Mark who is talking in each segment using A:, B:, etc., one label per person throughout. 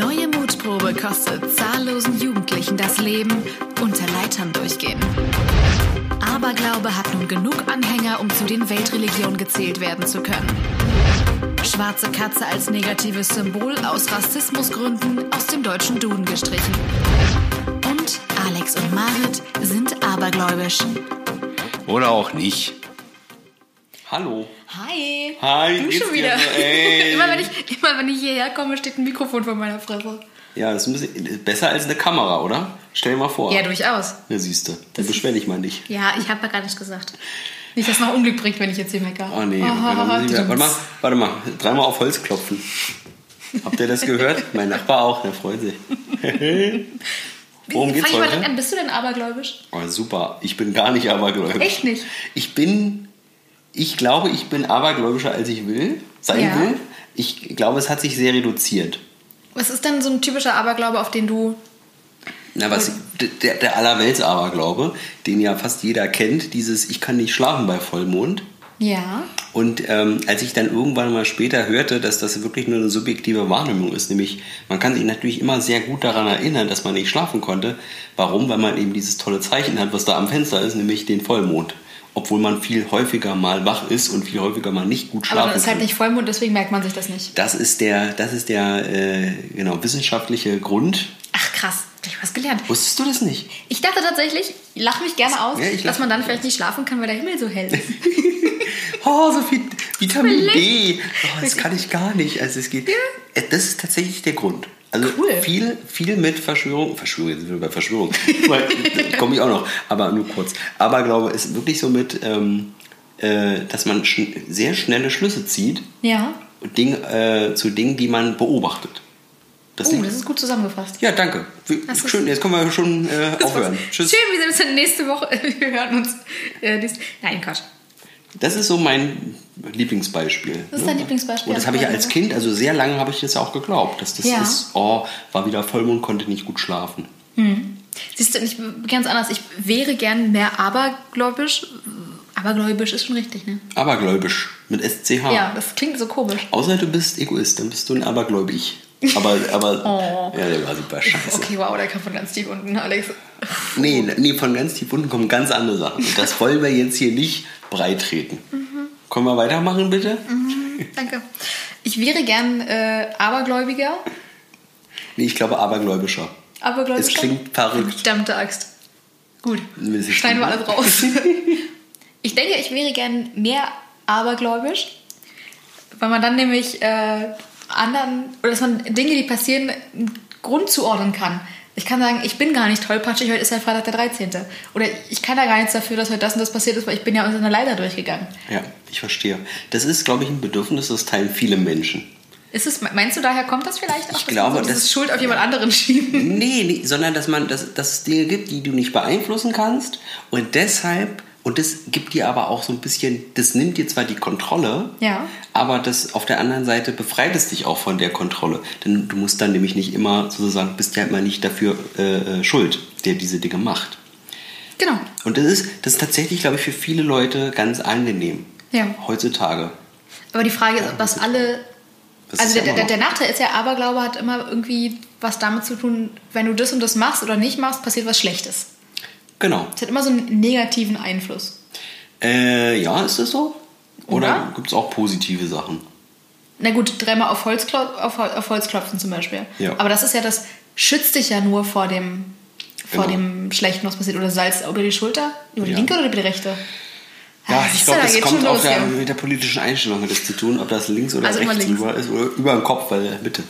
A: neue Mutprobe kostet zahllosen Jugendlichen das Leben unter Leitern durchgehen. Aberglaube hat nun genug Anhänger, um zu den Weltreligionen gezählt werden zu können. Schwarze Katze als negatives Symbol aus Rassismusgründen aus dem deutschen Duden gestrichen. Und Alex und Marit sind abergläubisch.
B: Oder auch nicht. Hallo.
A: Hi.
B: Hi,
A: Du schon
B: dir
A: wieder.
B: so? Ey.
A: immer, wenn ich, immer wenn ich hierher komme, steht ein Mikrofon vor meiner Fresse.
B: Ja, das ist ein bisschen besser als eine Kamera, oder? Stell dir mal vor.
A: Ja, durchaus.
B: Ja, siehst du. Dann beschwer dich mal nicht.
A: Ja, ich habe ja gar nicht gesagt. Nicht, dass es noch Unglück bringt, wenn ich jetzt hier meckere.
B: Oh nee, ich wieder, warte mal, warte mal, dreimal auf Holz klopfen. Habt ihr das gehört? mein Nachbar auch, der freut sich. Worum geht's
A: Fang mal
B: heute?
A: direkt an. Bist du denn abergläubisch?
B: Oh, super, ich bin gar nicht abergläubisch.
A: Echt nicht?
B: Ich bin, ich glaube, ich bin abergläubischer, als ich will, sein
A: Ja.
B: will. Ich glaube, es hat sich sehr reduziert.
A: Was ist denn so ein typischer Aberglaube, auf den du.
B: Na, was, der, der Allerweltsaberglaube, den ja fast jeder kennt, dieses Ich kann nicht schlafen bei Vollmond.
A: Ja.
B: Und ähm, als ich dann irgendwann mal später hörte, dass das wirklich nur eine subjektive Wahrnehmung ist, nämlich man kann sich natürlich immer sehr gut daran erinnern, dass man nicht schlafen konnte. Warum? Weil man eben dieses tolle Zeichen hat, was da am Fenster ist, nämlich den Vollmond. Obwohl man viel häufiger mal wach ist und viel häufiger mal nicht gut schlafen
A: Aber das ist halt
B: kann.
A: nicht Vollmond, deswegen merkt man sich das nicht.
B: Das ist der, das ist der äh, genau, wissenschaftliche Grund.
A: Ach krass, hab ich was gelernt.
B: Wusstest du das nicht?
A: Ich dachte tatsächlich, ich lache mich gerne aus,
B: Ja, lach-
A: dass man dann vielleicht nicht schlafen kann, weil der Himmel so hell ist.
B: Oh, so viel Vitamin D. Oh, das kann ich gar nicht. Also es geht. Äh, Das ist tatsächlich der Grund. Also
A: Cool.
B: viel, viel mit Verschwörung. Verschwörung, jetzt sind wir bei Verschwörung. Komme ich auch noch, aber nur kurz. Aber glaube ist wirklich so mit, ähm, äh, dass man schn sehr schnelle Schlüsse zieht
A: Ja.
B: Ding, äh, zu Dingen, die man beobachtet. Das
A: Oh, das ist gut zusammengefasst.
B: ja, danke.
A: Das
B: Schön, jetzt können wir schon äh, aufhören. Tschüss.
A: Schön, wir sehen uns nächste Woche. Wir hören uns. Äh, Nein, Quatsch.
B: Das ist so mein Lieblingsbeispiel.
A: Das ist dein Lieblingsbeispiel.
B: Und das habe ich ja als Kind, also sehr lange habe ich das auch geglaubt, dass das
A: Ja.
B: ist, oh, war wieder Vollmond, konnte nicht gut schlafen.
A: Siehst du, ich ganz anders. Ich wäre gern mehr abergläubisch. Abergläubisch ist schon richtig, ne?
B: Abergläubisch mit SCH.
A: Ja, das klingt so komisch.
B: Außer du bist Egoist, dann bist du ein Abergläubig. Aber, aber
A: Oh.
B: ja, der war super scheiße.
A: Okay, wow, der kam von ganz tief unten, Alex.
B: Nee, nee, von ganz tief unten kommen ganz andere Sachen. Das wollen wir jetzt hier nicht breit treten. Können wir weitermachen, bitte?
A: Danke. Ich wäre gern äh, Abergläubiger.
B: Nee, ich glaube abergläubischer.
A: Abergläubischer.
B: Es klingt verrückt.
A: Verdammte Axt. Gut. Schneiden wir alles raus. ich denke, ich wäre gern mehr abergläubisch, weil man dann nämlich äh, anderen, oder dass man Dinge, die passieren, einen Grund zuordnen kann. Ich kann sagen, ich bin gar nicht tollpatschig, heute ist ja Freitag der 13. Oder ich kann da gar nichts dafür, dass heute das und das passiert ist, weil ich bin ja unter einer Leiter durchgegangen.
B: Ja, ich verstehe. Das ist, glaube ich, ein Bedürfnis, das teilen viele Menschen.
A: Ist es, meinst du, daher kommt das vielleicht auch?
B: Ich
A: dass
B: glaube,
A: so
B: das-
A: Schuld auf jemand anderen schieben.
B: Nee, nee sondern dass, man, dass, dass es Dinge gibt, die du nicht beeinflussen kannst und deshalb, und das gibt dir aber auch so ein bisschen, das nimmt dir zwar die Kontrolle,
A: Ja.
B: aber das auf der anderen Seite befreit es dich auch von der Kontrolle. Denn du musst dann nämlich nicht immer sozusagen, bist ja immer nicht dafür äh, äh, schuld, der diese Dinge macht.
A: Genau.
B: Und das ist, das ist tatsächlich, glaube ich, für viele Leute ganz angenehm.
A: Ja.
B: Heutzutage.
A: Aber die Frage ist, ob das alle.
B: Das
A: also der, der, der Nachteil ist ja, Aberglaube hat immer irgendwie was damit zu tun, wenn du das und das machst oder nicht machst, passiert was Schlechtes.
B: Genau.
A: Es hat immer so einen negativen Einfluss.
B: Äh, ja, ist das so? Oder,
A: Oder?
B: gibt es auch positive Sachen?
A: Na gut, dreimal auf Holz, klo- auf, auf Holz klopfen zum Beispiel.
B: Ja.
A: Aber das ist ja das, schützt dich ja nur vor dem, vor
B: Genau.
A: dem Schlechten, was passiert. Oder Salz über die Schulter? Über die
B: Ja.
A: linke oder über die rechte?
B: Ja,
A: Ah,
B: ich glaube,
A: da
B: das
A: geht's
B: kommt auch der, mit der politischen Einstellung hat das zu tun, ob das links oder
A: Also
B: rechts
A: links.
B: rüber ist oder über den Kopf, weil bitte.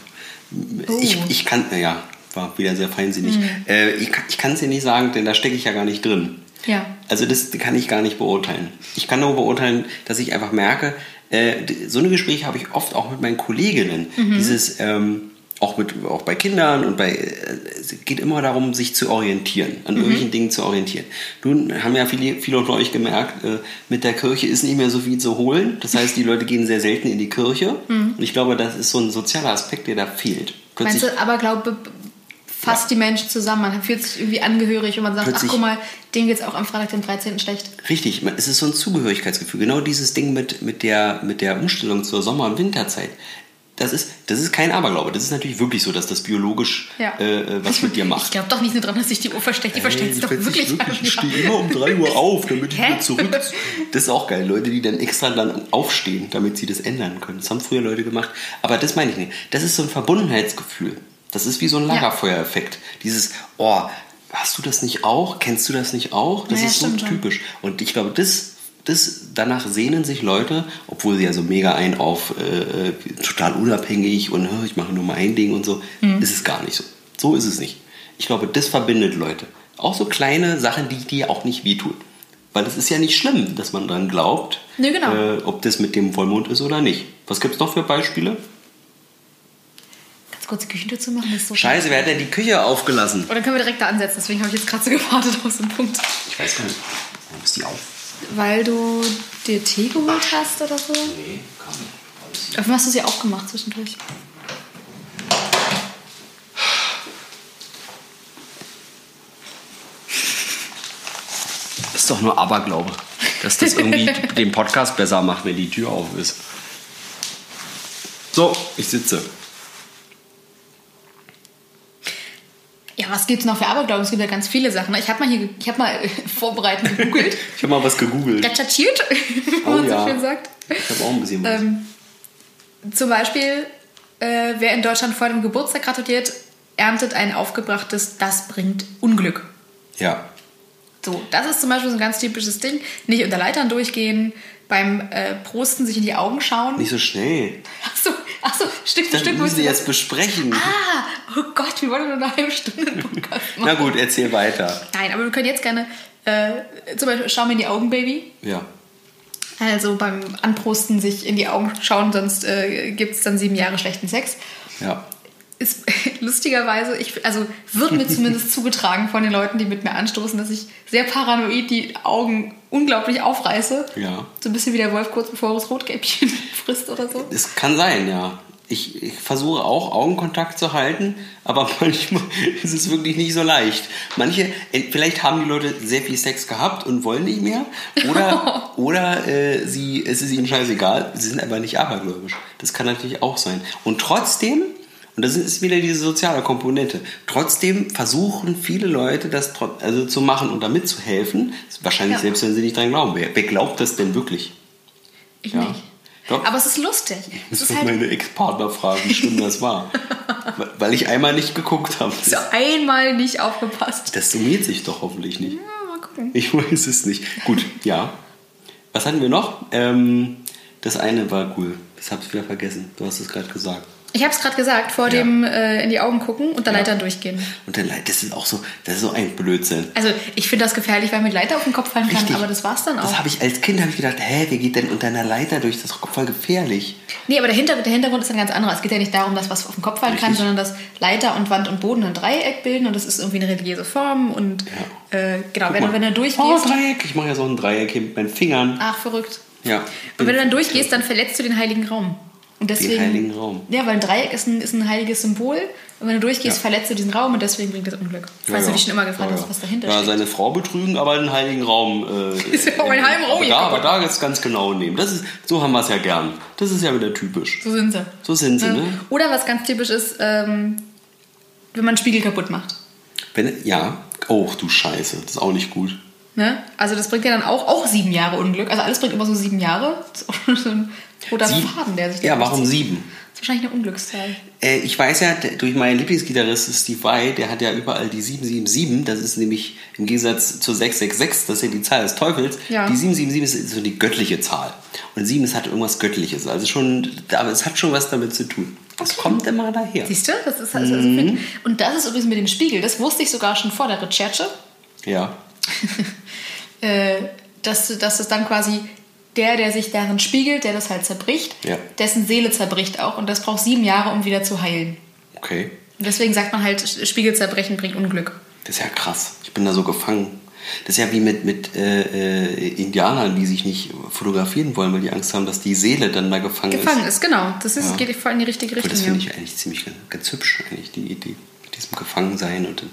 B: Ich,
A: Oh.
B: ich kann, ja, war wieder sehr feinsinnig.
A: Mhm.
B: Äh, ich kann es dir nicht sagen, denn da stecke ich ja gar nicht drin.
A: Ja.
B: Also das kann ich gar nicht beurteilen. Ich kann nur beurteilen, dass ich einfach merke, äh, so eine Gespräche habe ich oft auch mit meinen Kolleginnen.
A: Mhm.
B: Dieses, ähm, auch, mit, auch bei Kindern und bei, äh, es geht immer darum, sich zu orientieren, an
A: Mhm.
B: irgendwelchen Dingen zu orientieren. Nun haben ja viele, viele unter euch gemerkt, äh, mit der Kirche ist nicht mehr so viel zu holen. Das heißt, die Leute gehen sehr selten in die Kirche. Und ich glaube, das ist so ein sozialer Aspekt, der da fehlt.
A: Mhm. Meinst
B: Plötzlich-
A: du, Aberglaube fasst die Menschen zusammen, man fühlt sich irgendwie angehörig und man sagt,
B: Plötzlich-
A: ach guck mal, denen geht's auch am Freitag, den 13. schlecht.
B: Richtig, es ist so ein Zugehörigkeitsgefühl. Genau dieses Ding mit, mit, der, mit der Umstellung zur Sommer- und Winterzeit. das ist, das ist kein Aberglaube. Das ist natürlich wirklich so, dass das biologisch
A: Ja.
B: äh, äh, was mit dir macht.
A: Ich glaube doch nicht nur dran, dass sich die Uhr versteckt. Die versteckt sich doch
B: ich
A: wirklich.
B: wirklich. Ich stehe immer um 3 Uhr auf, damit ich
A: Hä?
B: wieder zurück. Das ist auch geil. Leute, die dann extra dann aufstehen, damit sie das ändern können. Das haben früher Leute gemacht. Aber das meine ich nicht. Das ist so ein Verbundenheitsgefühl. Das ist wie so ein Lagerfeuereffekt. Dieses, oh, hast du das nicht auch? Kennst du das nicht auch? Das
A: Ja,
B: ist so typisch. Und ich glaube, das, das, danach sehnen sich Leute, obwohl sie ja so mega ein auf äh, äh, total unabhängig und "Hö, ich mache nur mein Ding und so,
A: Mhm.
B: ist es gar nicht so. So ist es nicht. Ich glaube, das verbindet Leute. Auch so kleine Sachen, die dir auch nicht wehtun. Weil es ist ja nicht schlimm, dass man dran glaubt,
A: Nee, genau.
B: äh, ob das mit dem Vollmond ist oder nicht. Was gibt es noch für Beispiele?
A: Kurz die Küchentür zu machen, das ist so
B: Scheiße, wer hat denn die Küche aufgelassen?
A: Oder können wir direkt da ansetzen? Deswegen habe ich jetzt gerade so gewartet auf so einen Punkt.
B: Ich weiß gar nicht. Warum ist die auf?
A: Weil du dir Tee geholt hast oder so?
B: Nee, komm. Alles
A: Auf hast du sie auch gemacht zwischendurch?
B: ist doch nur Aberglaube, dass das irgendwie den Podcast besser macht, wenn die Tür auf ist. So, ich sitze.
A: Ja, was gibt's noch für Aberglauben? Es gibt ja ganz viele Sachen. Ich habe mal hier, ich habe mal vorbereitend gegoogelt,
B: Ich habe mal was gegoogelt.
A: recherchiert, wie
B: Oh
A: man
B: ja.
A: so schön sagt.
B: Ich habe auch ein bisschen was.
A: Ähm, zum Beispiel, äh, wer in Deutschland vor dem Geburtstag gratuliert, erntet ein aufgebrachtes Das bringt Unglück.
B: Ja.
A: So, das ist zum Beispiel so ein ganz typisches Ding. Nicht unter Leitern durchgehen, beim äh, Prosten sich in die Augen schauen.
B: Nicht so schnell.
A: Achso, achso, Stück für
B: Das
A: Stück
B: müssen wir jetzt besprechen.
A: Ah, oh Gott, wir wollen nur eine halbe Stunde Podcast
B: Na
A: machen.
B: gut, erzähl weiter.
A: Nein, aber wir können jetzt gerne äh, zum Beispiel schau mir in die Augen, Baby.
B: Ja.
A: Also beim Anprosten sich in die Augen schauen, sonst äh, gibt es dann sieben Jahre schlechten Sex.
B: Ja.
A: Ist lustigerweise, ich, also wird mir zumindest zugetragen von den Leuten, die mit mir anstoßen, dass ich sehr paranoid die Augen unglaublich aufreiße.
B: Ja.
A: So ein bisschen wie der Wolf kurz bevor er das Rotkäppchen frisst oder so.
B: Es kann sein, ja. Ich, ich versuche auch Augenkontakt zu halten, aber manchmal ist es wirklich nicht so leicht. Manche, vielleicht haben die Leute sehr viel Sex gehabt und wollen nicht mehr, oder, oder äh, sie, es ist ihnen scheißegal, sie sind aber nicht abergläubisch. Das kann natürlich auch sein. Und trotzdem, und das ist wieder diese soziale Komponente, trotzdem versuchen viele Leute das also zu machen und damit zu helfen, wahrscheinlich
A: Ja.
B: selbst wenn sie nicht dran glauben. Wer, wer glaubt das denn wirklich?
A: Ich
B: Ja.
A: nicht.
B: Doch.
A: Aber es ist lustig. Es
B: Das
A: ist halt
B: meine Ex-Partner fragen, wie schlimm das war. Weil- Weil ich einmal nicht geguckt habe.
A: so einmal nicht aufgepasst.
B: Das summiert sich doch hoffentlich nicht.
A: Ja, mal gucken.
B: Ich weiß es nicht. Gut, ja. Was hatten wir noch? Ähm, das eine war cool. Habe ich wieder vergessen. Du hast es gerade gesagt.
A: Ich habe es gerade gesagt, vor
B: Ja.
A: dem äh, in die Augen gucken und der
B: Ja.
A: Leiter durchgehen.
B: Und der Leid, das ist auch so, das ist so ein Blödsinn.
A: Also ich finde das gefährlich, weil mit Leiter auf den Kopf fallen kann,
B: Richtig.
A: aber das war's dann auch.
B: Das habe ich als Kind hab ich gedacht, hä, wie geht denn unter einer Leiter durch? Das ist doch voll gefährlich.
A: Nee, aber der Hintergrund, der Hintergrund ist ein ganz anderer. Es geht ja nicht darum, dass was auf den Kopf fallen kann,
B: Richtig.
A: sondern dass Leiter und Wand und Boden ein Dreieck bilden und das ist irgendwie eine religiöse Form und äh, genau,
B: Guck
A: wenn, du,
B: mal.
A: wenn du
B: Oh,
A: durchgehst.
B: Dreieck. Ich mache ja so ein Dreieck hier mit meinen Fingern.
A: ach, verrückt.
B: Ja.
A: Und wenn du dann durchgehst, dann verletzt du den heiligen Raum. Und deswegen,
B: heiligen Raum.
A: Ja, weil ein Dreieck ist ein, ist ein heiliges Symbol. Und wenn du durchgehst,
B: Ja.
A: verletzt du diesen Raum und deswegen bringt das Unglück. Falls du dich schon immer gefragt hast, was dahinter
B: ja,
A: steht.
B: seine Frau betrügen, aber den heiligen Raum. Äh,
A: Ist ja auch ein halben Raum
B: aber da, aber
A: kaputt.
B: da jetzt ganz genau nehmen. Das ist, so haben wir es ja gern. Das ist ja wieder typisch.
A: So sind sie.
B: So sind sie, ne?
A: Oder was ganz typisch ist, ähm, wenn man einen Spiegel kaputt macht.
B: Wenn, ja. Oh, du Scheiße. Das ist auch nicht gut.
A: Ne? Also das bringt ja dann auch, auch sieben Jahre Unglück. Also alles bringt immer so sieben Jahre. Das ist auch schon so ein roter
B: Sieben?
A: Faden, der sich
B: Ja, warum
A: durchzieht.
B: sieben?
A: Das ist wahrscheinlich eine Unglückszahl.
B: Äh, ich weiß ja, durch meinen Lieblingsgitarrist Steve Vai, der hat ja überall die 777. Das ist nämlich im Gegensatz zur 666, das ist ja die Zahl des Teufels.
A: Ja.
B: Die 777 ist so die göttliche Zahl. Und 7 ist halt irgendwas Göttliches. Also schon, aber es hat schon was damit zu tun. Das kommt immer daher.
A: Siehst du? Das ist also, also
B: Mhm.
A: Und das ist übrigens mit dem Spiegel. Das wusste ich sogar schon vor der Recherche.
B: Ja.
A: äh, dass, dass es dann quasi der, der sich darin spiegelt, der das halt zerbricht,
B: Ja.
A: dessen Seele zerbricht auch. Und das braucht sieben Jahre, um wieder zu heilen.
B: Okay.
A: Und deswegen sagt man halt, Spiegelzerbrechen bringt Unglück.
B: Das ist ja krass. Ich bin da so gefangen. Das ist ja wie mit, mit äh, äh, Indianern, die sich nicht fotografieren wollen, weil die Angst haben, dass die Seele dann da gefangen,
A: Gefangen
B: ist.
A: ist, genau. Das ist,
B: Ja.
A: geht voll in die richtige
B: Aber
A: Richtung.
B: das finde ich eigentlich ziemlich ganz, ganz hübsch, eigentlich, die Idee mit diesem Gefangensein und dann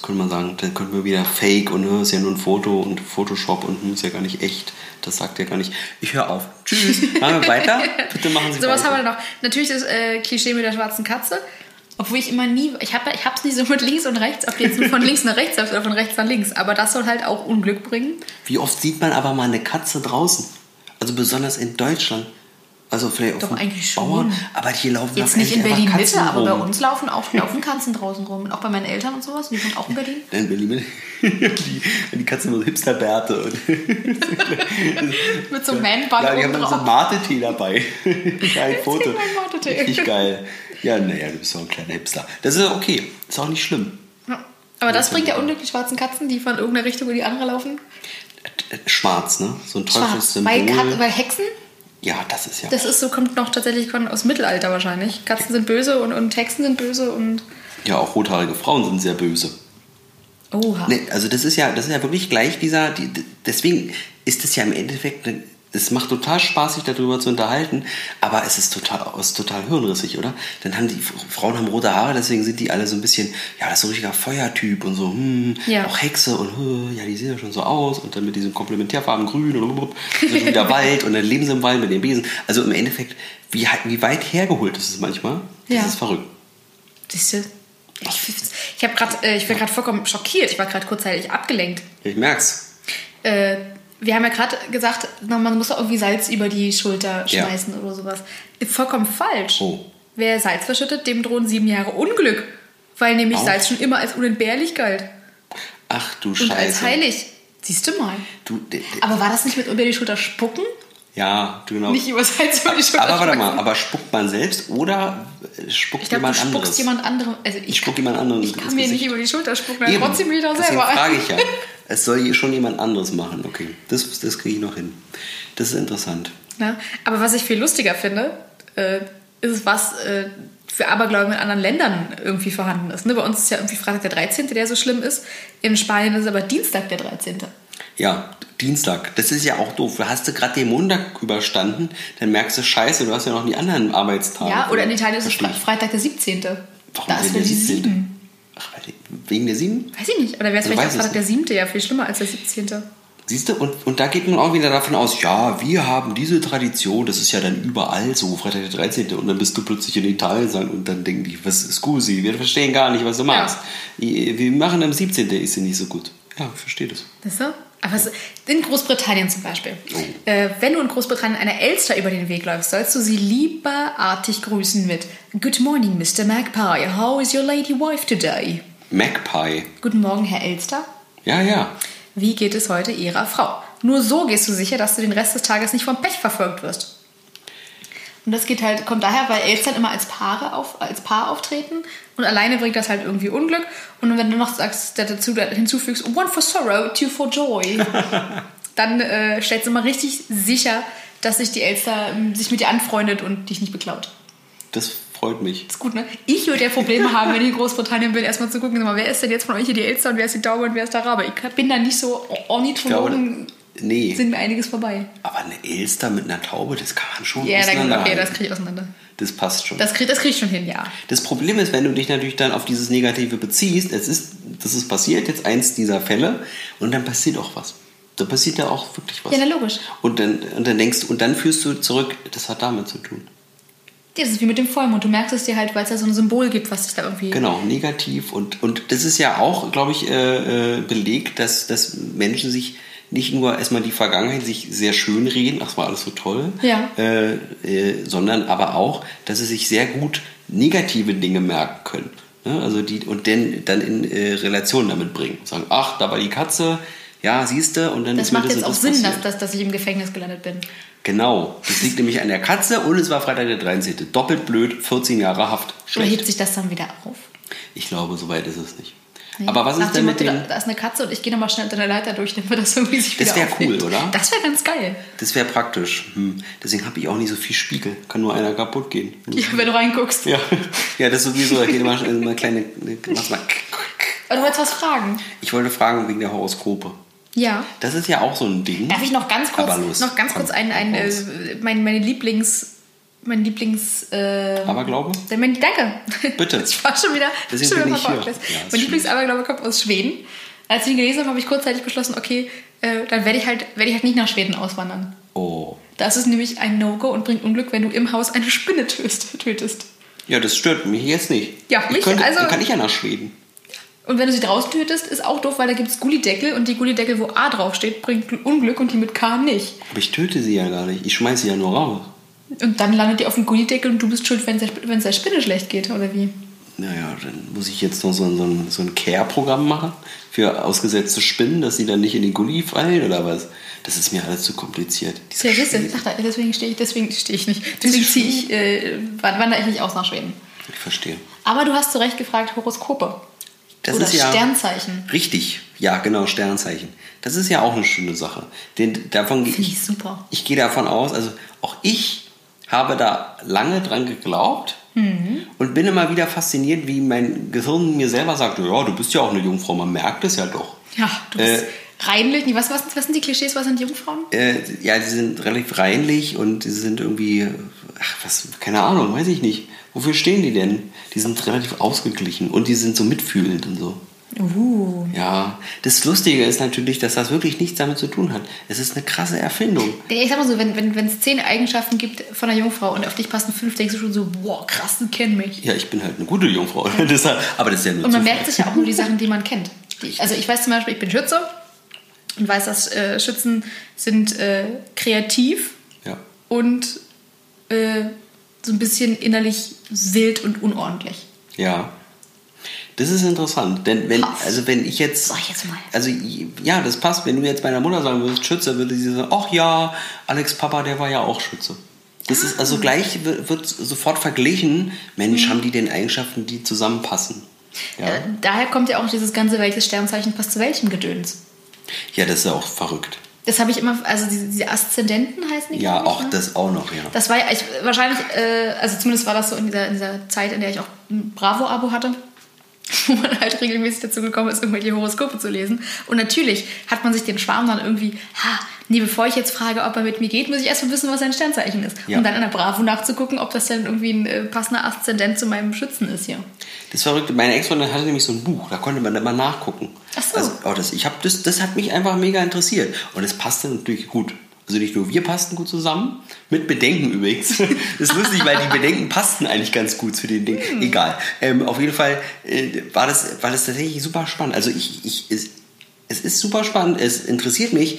B: Jetzt könnte man sagen, dann könnten wir wieder Fake und ne, ist ja nur ein Foto und Photoshop und ist ja gar nicht echt. Das sagt ja gar nicht. Ich höre auf. Tschüss. Machen wir weiter. Bitte machen Sie
A: So, was
B: weiter.
A: haben wir noch? Natürlich das äh, Klischee mit der schwarzen Katze. Obwohl ich immer nie, ich habe ich hab's nicht so mit links und rechts, ob du jetzt von links nach rechts läufst oder von rechts nach links. Aber das soll halt auch Unglück bringen.
B: Wie oft sieht man aber mal eine Katze draußen? Also besonders in Deutschland. Also vielleicht auf
A: Doch, eigentlich schon.
B: Bauern. Aber hier laufen
A: Jetzt nicht in Berlin Mitte,
B: Katzen
A: aber bei uns laufen auch laufen Katzen draußen rum. Und auch bei meinen Eltern und sowas. Die wohnen auch in Berlin.
B: In Berlin. die, die Katzen mit Hipsterbärte. Und
A: Mit so einem Man-Bun
B: ja, die haben dann so
A: drauf.
B: Mate-Tee dabei. ein Foto. Richtig geil. Ja, naja, du bist doch ein kleiner Hipster. Das ist okay. Ist auch nicht schlimm.
A: Ja. Aber das bringt ja Unglück, die schwarzen Katzen, die von irgendeiner Richtung in die andere laufen.
B: Äh, Schwarz, ne? So ein
A: Schwarz.
B: Teufelssymbol.
A: Weil, Kat weil Hexen,
B: ja, das ist ja.
A: das ist so, kommt noch tatsächlich aus Mittelalter wahrscheinlich. Katzen sind böse und, und Hexen sind böse und.
B: ja, auch rothaarige Frauen sind sehr böse.
A: Oha.
B: Nee, also das ist ja, das ist ja wirklich gleich dieser, die, deswegen ist es ja im Endeffekt, eine- es macht total Spaß, sich darüber zu unterhalten, aber es ist total, es ist total hirnrissig, oder? Dann haben die Frauen haben rote Haare, deswegen sind die alle so ein bisschen, ja, das ist so ein richtiger Feuertyp und so, hm,
A: Ja.
B: auch Hexe und hm, ja, die sehen ja schon so aus und dann mit diesen Komplementärfarben grün und blub, schon wieder Wald und dann leben sie im Wald mit den Besen. Also im Endeffekt, wie, wie weit hergeholt ist es manchmal? Das
A: Ja.
B: ist verrückt.
A: Siehst du? Ich, ich, hab grad, äh, ich bin gerade vollkommen schockiert. Ich war gerade kurzzeitig abgelenkt.
B: Ich merk's.
A: Äh, wir haben ja gerade gesagt, man muss doch irgendwie Salz über die Schulter
B: Ja.
A: schmeißen oder sowas. Vollkommen falsch.
B: Oh.
A: Wer Salz verschüttet, dem drohen sieben Jahre Unglück. Weil nämlich
B: Auch?
A: Salz schon immer als unentbehrlich galt.
B: Ach du
A: Und
B: Scheiße.
A: als heilig. Siehst du mal.
B: Du, de, de,
A: Aber war das nicht mit über die Schulter spucken?
B: ja, du genau.
A: Nicht über Salz über die Schulter
B: Aber warte mal, aber spuckt man selbst oder äh, spuckt
A: Ich glaube, du
B: jemand
A: spuckst
B: anderes?
A: jemand anderem. Also ich,
B: ich spuck jemand anderem
A: ich kann mir
B: Gesicht.
A: nicht über die Schulter spucken, dann trotzdem wieder
B: Deswegen
A: selber.
B: frage ich ja. Es soll schon jemand anderes machen. Okay, das, das kriege ich noch hin. Das ist interessant.
A: Ne? Aber was ich viel lustiger finde, äh, ist, was äh, für Aberglauben in anderen Ländern irgendwie vorhanden ist. Ne? Bei uns ist ja irgendwie Freitag der 13., der so schlimm ist. In Spanien ist es aber Dienstag der 13.
B: Ja, Dienstag. Das ist ja auch doof. Hast du gerade den Montag überstanden, dann merkst du, scheiße, du hast ja noch die anderen Arbeitstage.
A: Ja, oder in Italien ist es. Freitag der 17.
B: Warum
A: da ist
B: der
A: die
B: 17.?
A: 7.
B: Wegen der 7?
A: Weiß ich nicht. Oder wäre es vielleicht auch der 7. Ja, viel schlimmer als der 17.
B: Siehst du, und, und da geht man auch wieder davon aus, ja, wir haben diese Tradition, das ist ja dann überall so, Freitag der 13. Und dann bist du plötzlich in Italien sein und dann denken die, was ist Scusi, wir verstehen gar nicht, was du machst. Wir machen am 17. ist sie nicht so gut. Ja, ich verstehe das.
A: Weißt du? Aber in Großbritannien zum Beispiel.
B: Oh.
A: Äh, wenn du in Großbritannien einer Elster über den Weg läufst, sollst du sie lieberartig grüßen mit Good morning, Mr. Magpie. How is your lady wife today?
B: Magpie.
A: Guten Morgen, Herr Elster.
B: Ja, ja.
A: Wie geht es heute Ihrer Frau? Nur so gehst du sicher, dass du den Rest des Tages nicht vom Pech verfolgt wirst. Und das geht halt, kommt daher, weil Elstern immer als Paare auf, als Paar auftreten und alleine bringt das halt irgendwie Unglück. Und wenn du noch sagst, dazu hinzufügst, one for sorrow, two for joy, dann äh, stellst du mal richtig sicher, dass sich die Elster ähm, sich mit dir anfreundet und dich nicht beklaut.
B: Das freut mich.
A: Ist gut, ne? Ich würde ja Probleme haben, wenn ich in Großbritannien bin, erstmal zu gucken, mal, wer ist denn jetzt von euch hier die Elster und wer ist die Taube und wer ist der Rabe? Ich bin da nicht so Ornithologen,
B: Nee,
A: sind mir einiges vorbei.
B: aber eine Elster mit einer Taube, das kann man schon
A: Ja, da, okay,
B: auseinanderhalten.
A: das kriege ich auseinander.
B: Das passt schon.
A: Das kriege das krieg ich schon hin, ja.
B: Das Problem ist, wenn du dich natürlich dann auf dieses Negative beziehst, es ist, das ist passiert, jetzt eins dieser Fälle, und dann passiert auch was. Da passiert ja auch wirklich was.
A: Ja, na logisch.
B: Und dann, und dann denkst du, und dann führst du zurück, das hat damit zu tun.
A: Ja, Das ist wie mit dem Vollmond. Du merkst es dir halt, weil es da so ein Symbol gibt, was sich da irgendwie.
B: Genau, negativ. Und, und das ist ja auch, glaube ich, äh, äh, belegt, dass, dass Menschen sich nicht nur erstmal die Vergangenheit sich sehr schön reden, ach, es war alles so toll,
A: Ja.
B: äh, äh, sondern aber auch, dass sie sich sehr gut negative Dinge merken können. Ne? Also die, und dann, dann in äh, Relation damit bringen. Sagen, ach, da war die Katze, ja, siehst du, und dann
A: Das
B: ist
A: macht
B: das
A: jetzt auch
B: das
A: Sinn, dass,
B: passiert.
A: dass, dass ich im Gefängnis gelandet bin.
B: Genau, das liegt nämlich an der Katze und es war Freitag der 13. Doppelt blöd, 14 Jahre Haft.
A: Oder
B: Schlecht.
A: hebt sich das dann wieder auf?
B: Ich glaube, so weit ist es nicht. Aber was
A: Nach
B: ist denn mit dem...
A: da, ist eine Katze und ich gehe nochmal schnell unter der Leiter durch, damit das irgendwie sich
B: Das
A: wieder
B: wär
A: aufhebt.
B: cool, oder?
A: Das wäre ganz geil.
B: Das wäre praktisch. Hm. Deswegen habe ich auch nicht so viel Spiegel. Kann nur einer kaputt gehen.
A: Ja, wenn du reinguckst.
B: Ja, ja das ist sowieso. Da geht immer eine kleine. Mach's mal.
A: Aber du wolltest was fragen.
B: Ich wollte fragen wegen der Horoskope.
A: Ja.
B: Das ist ja auch so ein Ding.
A: Darf ich noch ganz kurz,
B: los,
A: noch ganz kurz ein, ein,
B: raus.
A: äh, mein, meine Lieblings mein Lieblings. Äh,
B: Aberglaube?
A: Mein, danke.
B: Bitte.
A: Ich war schon wieder.
B: Deswegen
A: schon
B: bin
A: wieder
B: ich hier.
A: verfolgt.
B: Ja,
A: mein Lieblingsaberglaube kommt aus Schweden. Als ich ihn gelesen habe, habe ich kurzzeitig beschlossen, okay, äh, dann werde ich, halt, werde ich halt nicht nach Schweden auswandern.
B: Oh.
A: Das ist nämlich ein No-Go und bringt Unglück, wenn du im Haus eine Spinne tötest.
B: Ja, das stört mich jetzt nicht.
A: Ja,
B: ich
A: mich,
B: könnte,
A: also-
B: Dann kann ich ja nach Schweden.
A: Und wenn du sie draußen tötest, ist auch doof, weil da gibt es Gullideckel und die Gullideckel, wo A draufsteht, bringt Unglück und die mit K nicht.
B: Aber ich töte sie ja gar nicht. Ich schmeiße sie ja nur raus.
A: Und dann landet die auf dem Gullideckel und du bist schuld, wenn es der, Spinne schlecht geht, oder wie?
B: Naja, dann muss ich jetzt noch so ein, so ein, so ein Care-Programm machen für ausgesetzte Spinnen, dass sie dann nicht in den Gully fallen oder was? Das ist mir alles zu kompliziert. Diese
A: Ach, da- deswegen stehe ich, deswegen stehe ich nicht. Deswegen ziehe ich, äh, wandere ich nicht aus nach Schweden.
B: Ich verstehe.
A: Aber du hast zu Recht gefragt, Horoskope.
B: Das
A: oder
B: ist ja
A: Sternzeichen.
B: richtig. Ja, genau, Sternzeichen. Das ist ja auch eine schöne Sache. Denn davon gehe
A: Finde
B: ich,
A: ich super.
B: ich gehe davon aus, also auch ich habe da lange dran geglaubt
A: Mhm.
B: und bin immer wieder fasziniert, wie mein Gehirn mir selber sagt, ja, du bist ja auch eine Jungfrau, man merkt es ja doch.
A: Ja, du bist
B: Äh,
A: reinlich. Was, was, was sind die Klischees? Was sind Jungfrauen?
B: Äh, ja, die sind relativ reinlich und die sind irgendwie, ach, was, keine Ahnung, weiß ich nicht. Wofür stehen die denn? Die sind relativ ausgeglichen und die sind so mitfühlend und so.
A: Uh.
B: Ja, das Lustige ist natürlich, dass das wirklich nichts damit zu tun hat. Es ist eine krasse Erfindung.
A: Ich sag mal so, wenn es wenn, zehn Eigenschaften gibt von einer Jungfrau und auf dich passen fünf, denkst du schon so, boah, krass, die kennen mich.
B: Ja, ich bin halt eine gute Jungfrau. Deshalb, aber das ist ja nur
A: Und man
B: Zufall.
A: merkt sich ja auch nur die Sachen, die man kennt. Die, also ich weiß zum Beispiel, ich bin Schütze und weiß, dass äh, Schützen sind äh, kreativ
B: Ja.
A: und äh, so ein bisschen innerlich wild und unordentlich.
B: Ja. Das ist interessant, denn wenn,
A: Passt.
B: also wenn ich jetzt,
A: Sag ich jetzt mal.
B: also ja, das passt. Wenn du jetzt meiner Mutter sagen würdest, Schütze, würde sie sagen, ach ja, Alex Papa, der war ja auch Schütze. Das ist also gleich wird, wird sofort verglichen. Mensch, haben die denn Eigenschaften, die zusammenpassen? Ja,
A: Äh, daher kommt ja auch dieses ganze, welches Sternzeichen passt zu welchem Gedöns.
B: ja das ist ja auch verrückt.
A: Das habe ich immer, also diese, diese Aszendenten heißen die.
B: Ja, auch
A: ne?
B: das auch noch, ja.
A: Das war ja ich, wahrscheinlich, äh, also zumindest war das so in dieser, in dieser Zeit, in der ich auch ein Bravo-Abo hatte, wo man halt regelmäßig dazu gekommen ist, irgendwelche Horoskope zu lesen. Und natürlich hat man sich den Schwarm dann irgendwie, ha, nee, bevor ich jetzt frage, ob er mit mir geht, muss ich erstmal wissen, was sein Sternzeichen ist.
B: Ja.
A: Um dann in der Bravo nachzugucken, ob das denn irgendwie ein äh, passender Aszendent zu meinem Schützen ist hier.
B: Das Verrückte, meine Ex-Freundin hatte nämlich so ein Buch, da konnte man dann mal nachgucken.
A: Ach so.
B: Also, oh, das, ich hab, das, das hat mich einfach mega interessiert. Und es passte natürlich gut. Also nicht nur wir passten gut zusammen, mit Bedenken übrigens. Das ist lustig, weil die Bedenken passten eigentlich ganz gut zu den Dingen.
A: Hm.
B: Egal. Ähm, auf jeden Fall äh, war, das, war das tatsächlich super spannend. Also ich, ich, es, es ist super spannend, es interessiert mich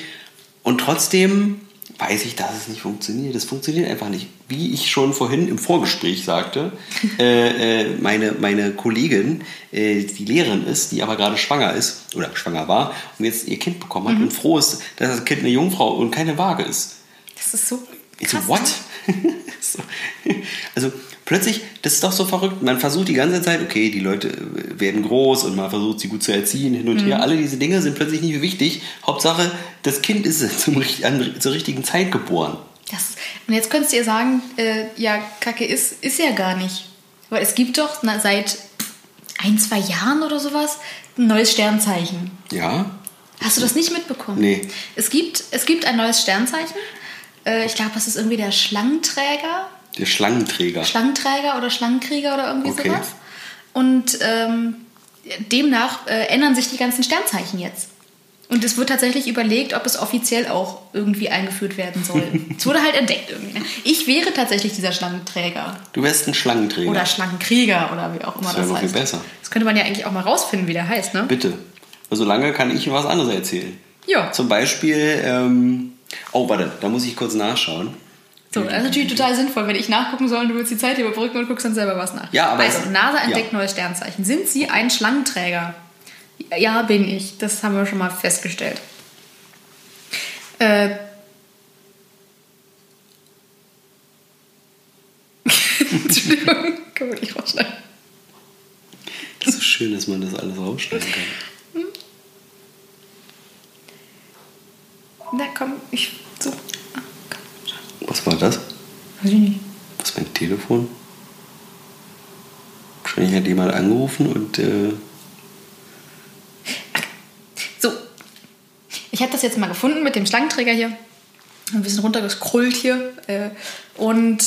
B: und trotzdem weiß ich, dass es nicht funktioniert. Es funktioniert einfach nicht. Wie ich schon vorhin im Vorgespräch sagte, äh, äh, meine, meine Kollegin, äh, die Lehrerin ist, die aber gerade schwanger ist oder schwanger war und jetzt ihr Kind bekommen hat und froh ist, dass das Kind eine Jungfrau und keine Waage ist.
A: Das ist so. Krass,
B: what?
A: ne?
B: so. Also plötzlich, das ist doch so verrückt. Man versucht die ganze Zeit, okay, die Leute werden groß und man versucht sie gut zu erziehen, hin und
A: Mhm.
B: her. Alle diese Dinge sind plötzlich nicht mehr wichtig. Hauptsache, das Kind ist zum, an, zur richtigen Zeit geboren.
A: Das, und jetzt könntest du ihr sagen, äh, ja, Kacke ist, ist ja gar nicht. Weil es gibt doch na, seit ein, zwei Jahren oder sowas ein neues Sternzeichen.
B: Ja?
A: Hast du das nicht mitbekommen?
B: Nee.
A: Es gibt, es gibt ein neues Sternzeichen. Äh, ich glaube, das ist irgendwie der Schlangenträger.
B: Der Schlangenträger.
A: Schlangenträger oder Schlangenkrieger oder irgendwie
B: Okay.
A: sowas. Und ähm, demnach äh, ändern sich die ganzen Sternzeichen jetzt. Und es wird tatsächlich überlegt, ob es offiziell auch irgendwie eingeführt werden soll. es wurde halt entdeckt irgendwie. Ne? Ich wäre tatsächlich dieser Schlangenträger.
B: Du wärst ein Schlangenträger.
A: Oder Schlangenkrieger oder wie auch immer
B: Das
A: das,
B: noch viel
A: heißt.
B: besser.
A: Das könnte man ja eigentlich auch mal rausfinden, wie der heißt, ne?
B: Bitte. Also lange kann ich was anderes erzählen.
A: Ja.
B: Zum Beispiel, ähm, oh, warte, da muss ich kurz nachschauen.
A: So, das ist natürlich total sinnvoll, wenn ich nachgucken soll und du willst die Zeit überbrücken und guckst dann selber was nach.
B: Ja, aber
A: also, NASA entdeckt
B: ja.
A: neues Sternzeichen. Sind Sie ein Schlangenträger? Ja, bin ich. Das haben wir schon mal festgestellt. Äh. Entschuldigung, kann man nicht rausschneiden.
B: Das ist so schön, dass man das alles rausschneiden kann.
A: Na komm, ich. So.
B: Was war das?
A: Weiß ich nicht.
B: Das ist mein Telefon. Wahrscheinlich hat jemand angerufen und äh,
A: So. Ich habe das jetzt mal gefunden mit dem Schlangenträger hier. Ein bisschen runtergescrollt hier. Äh, und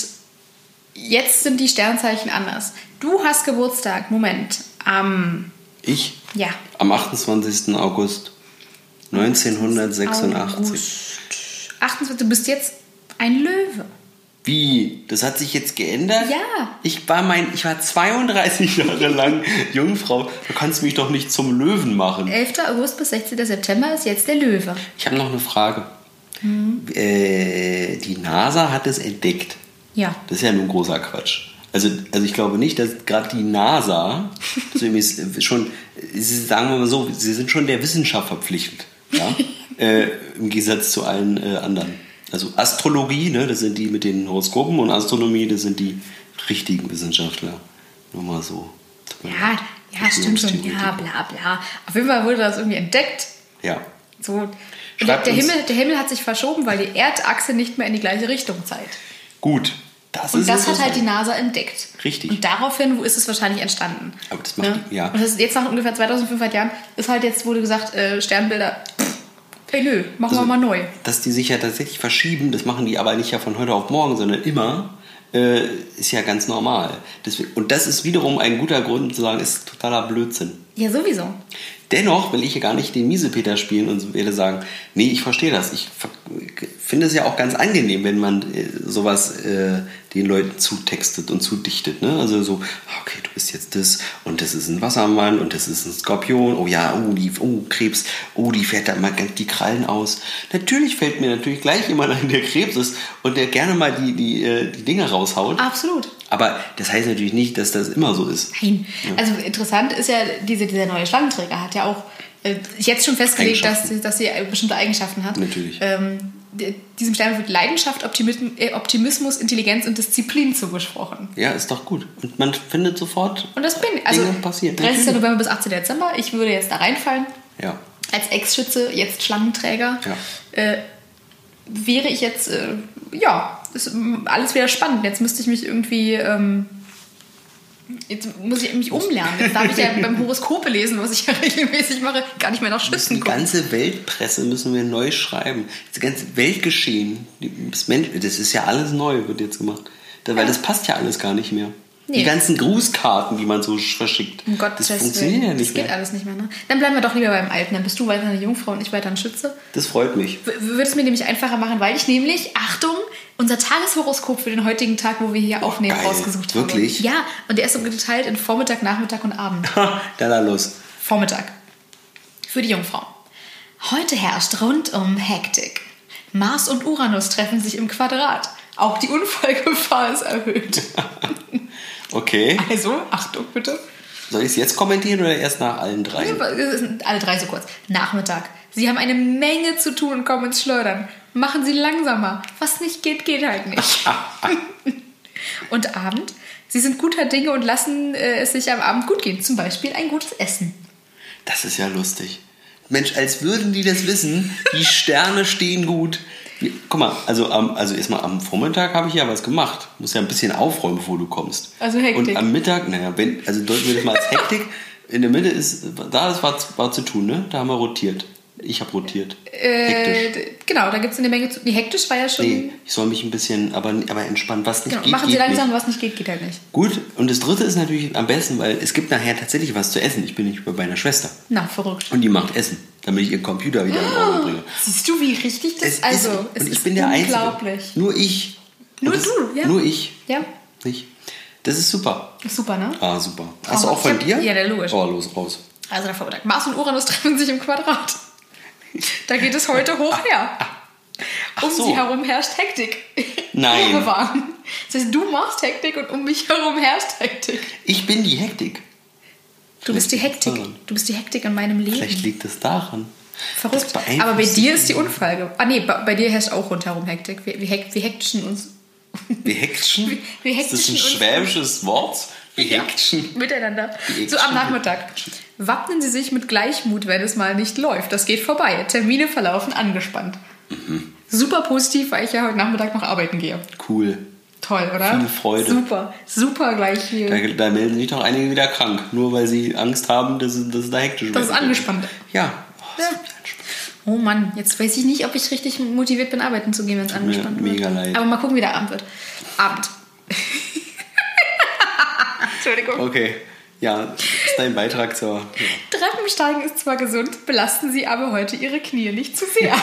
A: Jetzt sind die Sternzeichen anders. Du hast Geburtstag, Moment, am,
B: Ich?
A: ja,
B: Am 28. August 1986.
A: August. 28, du bist jetzt ein Löwe.
B: Wie? Das hat sich jetzt geändert?
A: Ja.
B: Ich war mein, ich war 32 Jahre lang Jungfrau. Du kannst mich doch nicht zum Löwen machen.
A: 11. August bis 16. September ist jetzt der Löwe.
B: Ich habe noch eine Frage.
A: Hm.
B: Äh, die NASA hat es entdeckt.
A: Ja.
B: Das ist ja nun großer Quatsch. Also, also ich glaube nicht, dass gerade die NASA also schon, sie sagen wir mal so, sie sind schon der Wissenschaft verpflichtet. Ja? äh, Im Gegensatz zu allen äh, anderen. Also Astrologie, ne, das sind die mit den Horoskopen und Astronomie, das sind die richtigen Wissenschaftler. Nur mal so.
A: Ja, ja, stimmt schon. Ja, bla bla. Auf jeden Fall wurde das irgendwie entdeckt.
B: Ja.
A: So. Der, Himmel, der Himmel hat sich verschoben, weil die Erdachse nicht mehr in die gleiche Richtung zeigt.
B: Gut. Das
A: Und das hat halt die. NASA entdeckt.
B: Richtig.
A: Und daraufhin ist es wahrscheinlich entstanden.
B: Aber das macht- ja.
A: Und das ist jetzt nach ungefähr 2500 Jahren ist halt jetzt, wurde gesagt, äh, Sternbilder, pff, ey nö, machen
B: Also
A: wir mal neu.
B: Dass die sich ja tatsächlich verschieben, das machen die aber nicht ja von heute auf morgen, sondern immer, äh, ist ja ganz normal. Deswegen, und das ist wiederum ein guter Grund zu sagen, ist totaler Blödsinn.
A: Ja, sowieso.
B: Dennoch will ich hier gar nicht den Miesepeter spielen und werde sagen, nee, ich verstehe das. Ich finde es ja auch ganz angenehm, wenn man äh, sowas äh, den Leuten zutextet und zudichtet. Ne? Also so, ah, okay, du bist jetzt das und das ist ein Wassermann und das ist ein Skorpion. Oh ja, oh, die, oh Krebs, oh, die fährt da mal ganz die Krallen aus. Natürlich fällt mir natürlich gleich jemand ein, der Krebs ist und der gerne mal die, die, äh, die Dinge raushaut.
A: Absolut.
B: Aber das heißt natürlich nicht, dass das immer so ist.
A: Nein. Also interessant ist ja, diese, dieser neue Schlangenträger hat ja auch äh, jetzt schon festgelegt, dass, dass sie bestimmte Eigenschaften hat.
B: Natürlich.
A: Ähm, diesem Stern wird Leidenschaft, Optimismus, äh, Optimismus, Intelligenz und Disziplin zugesprochen.
B: Ja, ist doch gut. Und man findet sofort
A: Und das bin also
B: Dinge passieren.
A: 30.
B: Natürlich.
A: November bis 18. Dezember. Ich würde jetzt da reinfallen.
B: Ja.
A: Als Ex-Schütze, jetzt Schlangenträger.
B: Ja.
A: Äh, wäre ich jetzt, äh, ja, ist alles wieder spannend. Jetzt müsste ich mich irgendwie, ähm, jetzt muss ich mich umlernen. Jetzt darf ich ja beim Horoskope lesen, was ich ja regelmäßig mache, gar nicht mehr nach
B: Die
A: Schützen gucken.
B: ganze Weltpresse müssen wir neu schreiben. Das ganze Weltgeschehen, die- das, Mensch, das ist ja alles neu, wird jetzt gemacht. Da, weil das passt ja alles gar nicht mehr.
A: Nee.
B: Die ganzen Grußkarten, die man so verschickt,
A: Um Gottes
B: das funktioniert ja nicht
A: Das geht
B: mehr.
A: alles nicht mehr, ne? Dann bleiben wir doch lieber beim Alten. Dann bist du weiter eine Jungfrau und ich weiter ein Schütze.
B: Das freut mich.
A: Würde es mir nämlich einfacher machen, weil ich nämlich, Achtung, unser Tageshoroskop für den heutigen Tag, wo wir hier aufnehmen,
B: geil.
A: rausgesucht
B: Wirklich?
A: habe. Ja, und der ist so geteilt in Vormittag, Nachmittag und Abend.
B: Da los.
A: Vormittag. Für die Jungfrau. Heute herrscht rundum Hektik. Mars und Uranus treffen sich im Quadrat. Auch die Unfallgefahr ist erhöht.
B: Okay.
A: Also, Achtung bitte.
B: Soll ich es jetzt kommentieren oder erst nach allen drei?
A: Sind Alle drei so kurz. Nachmittag. Sie haben eine Menge zu tun und kommen ins Schleudern. Machen Sie langsamer. Was nicht geht, geht halt nicht. und Abend. Sie sind guter Dinge und lassen äh, es sich am Abend gut gehen. Zum Beispiel ein gutes Essen.
B: Das ist ja lustig. Mensch, als würden die das wissen, die Sterne stehen gut. Wie- Guck mal, also, am, also erstmal am Vormittag habe ich ja was gemacht. Muss ja ein bisschen aufräumen, bevor du kommst.
A: Also Hektik.
B: Und am Mittag, naja, wenn, also deuten wir das mal als Hektik. In der Mitte ist, da ist war, war zu tun, ne? Da haben wir rotiert. Ich habe rotiert.
A: Äh,
B: Hektisch.
A: d- genau, da gibt es eine Menge zu. Nee, hektisch war ja schon.
B: Nee, ich soll mich ein bisschen, aber, aber entspannt. Was nicht
A: Genau,
B: geht,
A: machen Sie
B: geht
A: langsam,
B: nicht.
A: was nicht geht, geht halt nicht.
B: Gut, und das dritte ist natürlich am besten, weil es gibt nachher tatsächlich was zu essen. Ich bin nicht bei meiner Schwester.
A: Na, verrückt.
B: Und die macht Essen, damit ich ihren Computer wieder in Ordnung bringe.
A: Siehst du, wie richtig das
B: Es
A: also
B: ist,
A: es
B: und ich
A: ist
B: bin der
A: unglaublich.
B: Einzige. Nur ich.
A: Nur
B: Und das,
A: du, ja.
B: Nur ich.
A: Ja,
B: Nicht. Das ist super.
A: ist super, ne?
B: Ah, super. Hast
A: Oh,
B: du auch von dir?
A: ja, der logisch.
B: Oh, los, raus.
A: Also der Vormittag. Mars und Uranus treffen sich im Quadrat. Da geht es heute hoch her. Um
B: so.
A: sie herum herrscht Hektik.
B: Nein.
A: Bewahren. Das heißt, du machst Hektik und um mich herum herrscht Hektik.
B: Ich bin die Hektik.
A: Du bist die Hektik.
B: daran.
A: Du bist die Hektik in meinem Leben.
B: Vielleicht liegt es daran.
A: Verrückt. Aber bei dir ist die. Unfall. Ah nee, bei bei dir herrscht auch rundherum Hektik. Wir, wir, hekt, wir hektischen uns
B: Wir hektschen?
A: Wir- wir
B: ist das ein schwäbisches Wort? Wir hektschen.
A: miteinander.
B: Die
A: So am. Nachmittag. Wappnen Sie sich mit Gleichmut, wenn es mal nicht läuft. Das geht vorbei. Termine verlaufen angespannt.
B: Mhm.
A: Super positiv, weil ich ja heute Nachmittag noch arbeiten gehe.
B: Cool.
A: Toll, oder?
B: Viel Freude.
A: Super, super gleich hier.
B: Da, da melden sich doch einige wieder krank, nur weil sie Angst haben, dass es, dass es da hektisch
A: Das ist
B: wird.
A: angespannt.
B: Ja. Oh,
A: Ja. Oh Mann, jetzt weiß ich nicht, ob ich richtig motiviert bin, arbeiten zu gehen, wenn es angespannt
B: mir
A: wird.
B: mega leid.
A: Aber mal gucken, wie der Abend wird. Abend. Entschuldigung.
B: Okay. Ja, ist dein Beitrag zur. Ja.
A: Treppensteigen ist zwar gesund, belasten Sie aber heute Ihre Knie nicht zu sehr.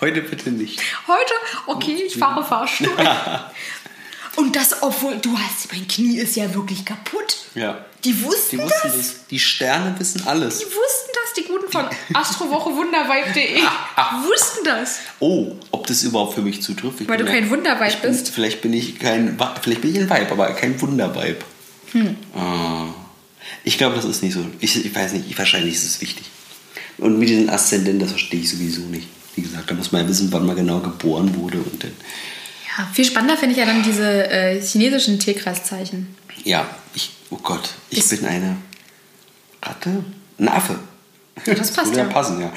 B: Heute bitte nicht.
A: Heute, okay, ich fahre Fahrstuhl. Und das, obwohl du hast, mein Knie ist ja wirklich kaputt.
B: Ja.
A: Die wussten,
B: Die wussten
A: das.
B: das. Die Sterne wissen alles.
A: Die wussten das, die Guten von astrowochewunderweib.de wussten das.
B: Oh, ob das überhaupt für mich zutrifft? Ich
A: Weil du kein Wunderweib
B: ich bin,
A: bist.
B: Vielleicht bin ich kein, vielleicht bin ich ein Weib, aber kein Wunderweib.
A: Hm.
B: Ah. Ich glaube, das ist nicht so. Ich, ich weiß nicht, ich, wahrscheinlich ist es wichtig. Und mit diesem Aszendent, das verstehe ich sowieso nicht. Wie gesagt, da muss man ja wissen, wann man genau geboren wurde und dann.
A: Ja, viel spannender finde ich ja dann diese äh, chinesischen Tierkreiszeichen.
B: Ja, ich, oh Gott, ich
A: Ist-
B: bin eine Ratte? Ein Affe.
A: das passt
B: würde
A: ja.
B: passen, ja.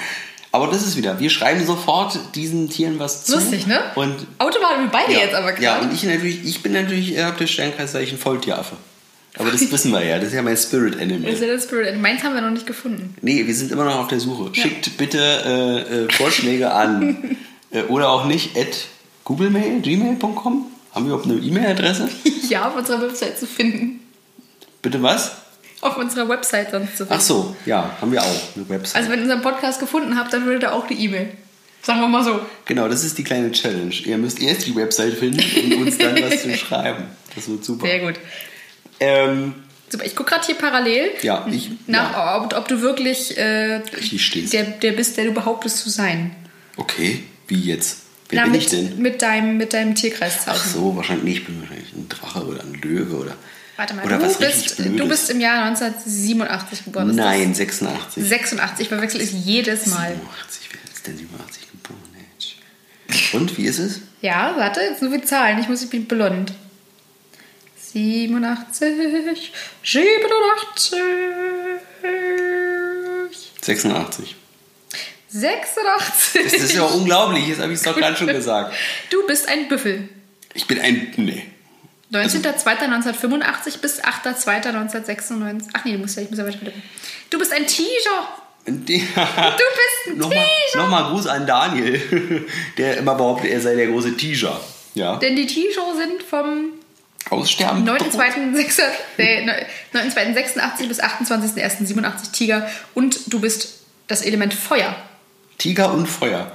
B: Aber das ist wieder, wir schreiben sofort diesen Tieren was zu.
A: Lustig, ne?
B: Und
A: Automatisch beide
B: ja,
A: jetzt aber
B: Ja,
A: gerade.
B: und ich natürlich, ich bin natürlich, ihr habt das Sternkreiszeichen Volltieraffe. Aber das wissen wir ja, das ist ja mein Spirit
A: Das
B: Animal.
A: ist ja das Spirit. Meins haben wir noch nicht gefunden.
B: Nee, wir sind immer noch auf der Suche. Schickt bitte äh, äh, Vorschläge an. äh, oder auch nicht at googlemail, gmail.com. Haben wir überhaupt eine E-Mail-Adresse?
A: Ja, auf unserer Website zu finden.
B: Bitte was?
A: Auf unserer Website sonst zu finden.
B: Ach so, ja, haben wir auch eine Website.
A: Also wenn ihr unseren Podcast gefunden habt, dann würdet ihr auch die E-Mail. Sagen wir mal so.
B: Genau, das ist die kleine Challenge. Ihr müsst erst die Website finden und uns dann was zu schreiben. Das wird super.
A: Sehr gut.
B: Ähm,
A: Super, ich gucke gerade hier parallel
B: ja, ich.
A: nach,
B: ja.
A: ob, ob du wirklich äh, der, der bist, der du behauptest zu sein.
B: Okay, wie jetzt? Wer
A: Na,
B: bin
A: mit,
B: ich denn?
A: Mit deinem, mit deinem
B: Ach
A: Tierkreiszeichen.
B: so, wahrscheinlich nicht. Ich bin wahrscheinlich ein Drache oder ein Löwe oder.
A: Warte mal,
B: oder
A: du,
B: was
A: bist, du bist im Jahr 1987 geboren.
B: Nein, 86.
A: 86, ich verwechsel es jedes Mal.
B: 87, wer ist denn 87 geboren? Und wie ist es?
A: Ja, warte, jetzt nur die Zahlen. Ich muss, ich bin blond. 87, 87,
B: 86.
A: 86.
B: Das ist ja unglaublich, jetzt habe ich es doch gerade schon gesagt.
A: Du bist ein Büffel.
B: Ich bin ein. Nee.
A: 19.02.1985 bis 8.02.1996. Ach nee, du musst ja, ich muss ja weiter. Du bist ein Tiger. Du bist ein
B: Nochmal
A: Tiger.
B: noch mal Gruß an Daniel, der immer behauptet, er sei der große Tiger. Ja.
A: Denn die Tiger sind vom
B: Aussterben.
A: 9.2.86 nee, 9.2.86 bis 28.01.87 Tiger. Und du bist das Element Feuer.
B: Tiger und Feuer.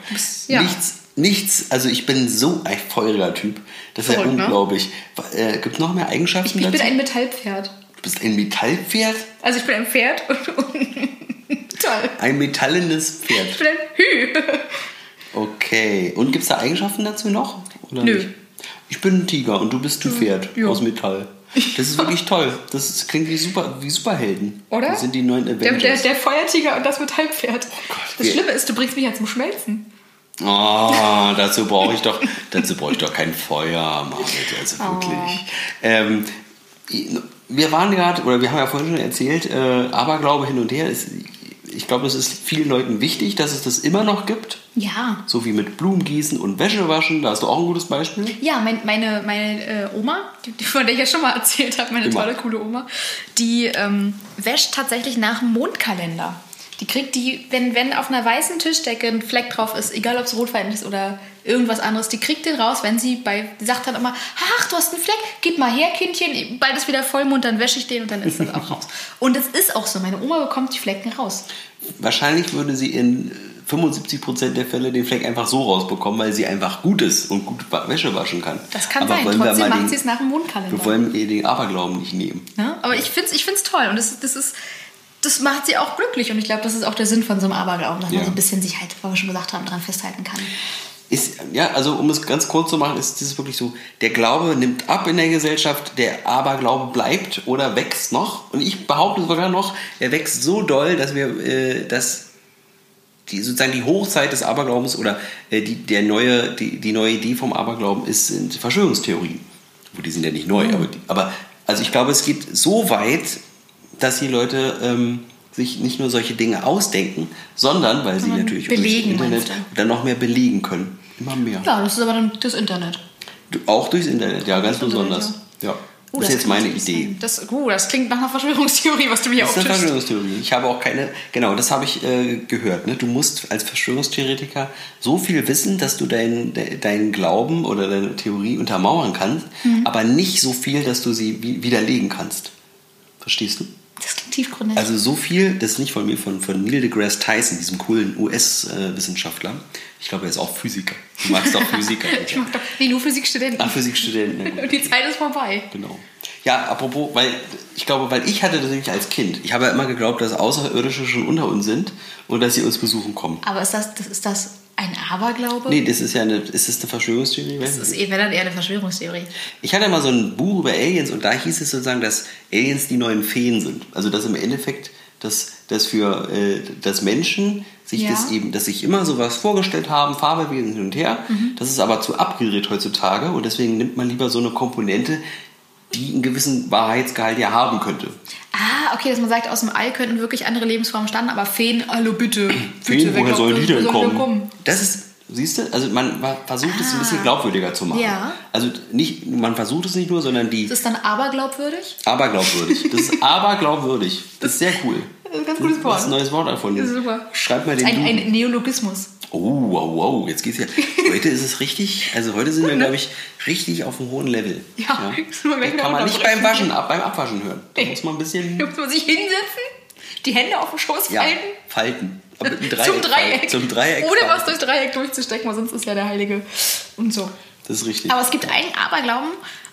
A: ja.
B: Nichts, nichts, also ich bin so ein feuriger Typ. Das ist ja
A: Verrückt, ne?
B: unglaublich. Äh, Gibt es noch mehr Eigenschaften
A: Ich bin
B: dazu?
A: ein Metallpferd.
B: du bist ein Metallpferd?
A: Also ich bin ein Pferd und, und toll.
B: Ein metallenes
A: Ich
B: Pferd.
A: bin ein Hü.
B: Okay. Und gibt es da Eigenschaften dazu noch? Oder
A: Nö.
B: Nicht? Ich bin ein Tiger und du bist ein Pferd
A: Ja.
B: aus Metall. Das ist wirklich toll. Das ist, klingt wie, super, wie Superhelden.
A: Oder?
B: Das sind die neuen
A: Der,
B: Avengers.
A: der, der Feuertiger und das Metallpferd.
B: Gott,
A: das Schlimme ist, du bringst mich ja zum Schmelzen.
B: Oh, dazu brauche ich doch, dazu brauche ich doch kein Feuer, Margit, also
A: Oh.
B: wirklich. Ähm, wir waren gerade, oder wir haben ja vorhin schon erzählt, äh, Aberglaube hin und her. Ist, ich glaube, es ist vielen Leuten wichtig, dass es das immer noch gibt.
A: Ja.
B: So wie mit Blumengießen und Wäsche waschen. Da hast du auch ein gutes Beispiel.
A: Ja, mein, meine, meine äh, Oma, die, von der ich ja schon mal erzählt habe, meine
B: Immer.
A: tolle, coole Oma, die ähm, wäscht tatsächlich nach dem Mondkalender. Die kriegt die, wenn, wenn auf einer weißen Tischdecke ein Fleck drauf ist, egal ob es rotwein ist oder irgendwas anderes, die kriegt den raus, wenn sie bei, die sagt dann immer, ach, du hast einen Fleck, gib mal her, Kindchen, bald ist wieder Vollmond, dann wäsche ich den und dann ist das auch raus. Und es ist auch so, meine Oma bekommt die Flecken raus.
B: Wahrscheinlich würde sie in 75% der Fälle den Fleck einfach so rausbekommen, weil sie einfach gut ist und gut Wäsche waschen kann.
A: Das kann
B: Aber
A: sein, trotzdem macht sie es nach dem Mondkalender.
B: Wir wollen ihr den Aberglauben nicht nehmen.
A: Ne? Aber ich finde es ich find's toll und das, das, ist, das macht sie auch glücklich und ich glaube, das ist auch der Sinn von so einem Aberglauben, dass
B: Ja.
A: man so ein bisschen sich halt, wie wir schon gesagt haben, dran festhalten kann.
B: Ist, ja, also um es ganz kurz zu machen, ist es wirklich so, der Glaube nimmt ab in der Gesellschaft, der Aberglaube bleibt oder wächst noch. Und ich behaupte sogar noch, er wächst so doll, dass wir, äh, dass die, sozusagen die Hochzeit des Aberglaubens oder äh, die, der neue, die, die neue Idee vom Aberglauben ist, sind Verschwörungstheorien. Wo die sind ja nicht neu, aber, die, aber also ich glaube, es geht so weit, dass die Leute ähm, sich nicht nur solche Dinge ausdenken, sondern weil sie natürlich
A: belegen,
B: Internet dann noch mehr belegen können. Immer mehr.
A: Ja, das ist aber dann das Internet.
B: Auch durchs Internet, ja, ganz
A: Internet,
B: besonders. Ja.
A: Oh,
B: das ist jetzt meine Idee.
A: Das, uh, das klingt nach einer Verschwörungstheorie, was du mir
B: Das ist eine. Verschwörungstheorie. Ich habe auch keine, genau, das habe ich äh, gehört. Ne? Du musst als Verschwörungstheoretiker so viel wissen, dass du deinen de, deinen Glauben oder deine Theorie untermauern kannst,
A: Mhm.
B: aber nicht so viel, dass du sie wi widerlegen kannst. Verstehst du?
A: Das klingt tiefgründig.
B: Also so viel, das ist nicht von mir, von, von Neil deGrasse Tyson, diesem coolen US-Wissenschaftler. Ich glaube, er ist auch Physiker. Du magst auch Physiker.
A: ich mach doch, nee, nur Physikstudenten.
B: Ach, Physikstudenten.
A: Und die Zeit ist vorbei.
B: Genau. Ja, apropos, weil ich glaube, weil ich hatte das nämlich als Kind. Ich habe ja immer geglaubt, dass Außerirdische schon unter uns sind und dass sie uns besuchen kommen.
A: Aber ist das, das, ist das ein Aberglaube?
B: Nee, das ist ja eine, ist das eine Verschwörungstheorie?
A: Das ist wenn dann eher eine Verschwörungstheorie.
B: Ich hatte mal so ein Buch über Aliens und da hieß es sozusagen, dass Aliens die neuen Feen sind. Also dass im Endeffekt, dass, dass für äh, dass Menschen sich
A: Ja.
B: das eben, dass sich immer sowas vorgestellt haben, Farbewesen hin und her.
A: Mhm.
B: Das ist aber zu abgedreht heutzutage und deswegen nimmt man lieber so eine Komponente, die einen gewissen Wahrheitsgehalt ja haben könnte.
A: Ah, okay, dass man sagt, aus dem All könnten wirklich andere Lebensformen stammen, aber Feen, hallo bitte. bitte
B: Feen,
A: wer
B: woher sollen die denn
A: sollen
B: kommen? Das ist, siehst du, also man versucht es ein bisschen glaubwürdiger zu machen.
A: Ah. Ja.
B: Also nicht, man versucht es nicht nur, sondern die
A: Das ist dann aberglaubwürdig?
B: aberglaubwürdig. Das ist aberglaubwürdig. Das ist sehr cool.
A: Das ist ein ganz gutes Wort.
B: Das ist ein neues Wort erfunden.
A: Das ist super.
B: Schreib mal den
A: ein,
B: Duden.
A: ein Neologismus.
B: Oh, wow, wow, jetzt geht's ja. Heute ist es richtig, also heute sind wir, glaube ich, richtig auf einem hohen Level.
A: Ja, gleich
B: Das kann man nicht beim Waschen, ab, beim Abwaschen hören. Da
A: Nee.
B: muss man ein bisschen
A: Da muss man sich hinsetzen, die Hände auf den Schoß
B: ja,
A: falten.
B: falten. Aber mit einem Dreieck
A: zum Dreieck.
B: Zum Dreieck.
A: Ohne was
B: falten.
A: durch Dreieck durchzustecken, weil sonst ist ja der Heilige. Und so.
B: Das ist richtig.
A: Aber es gibt einen Aberglauben.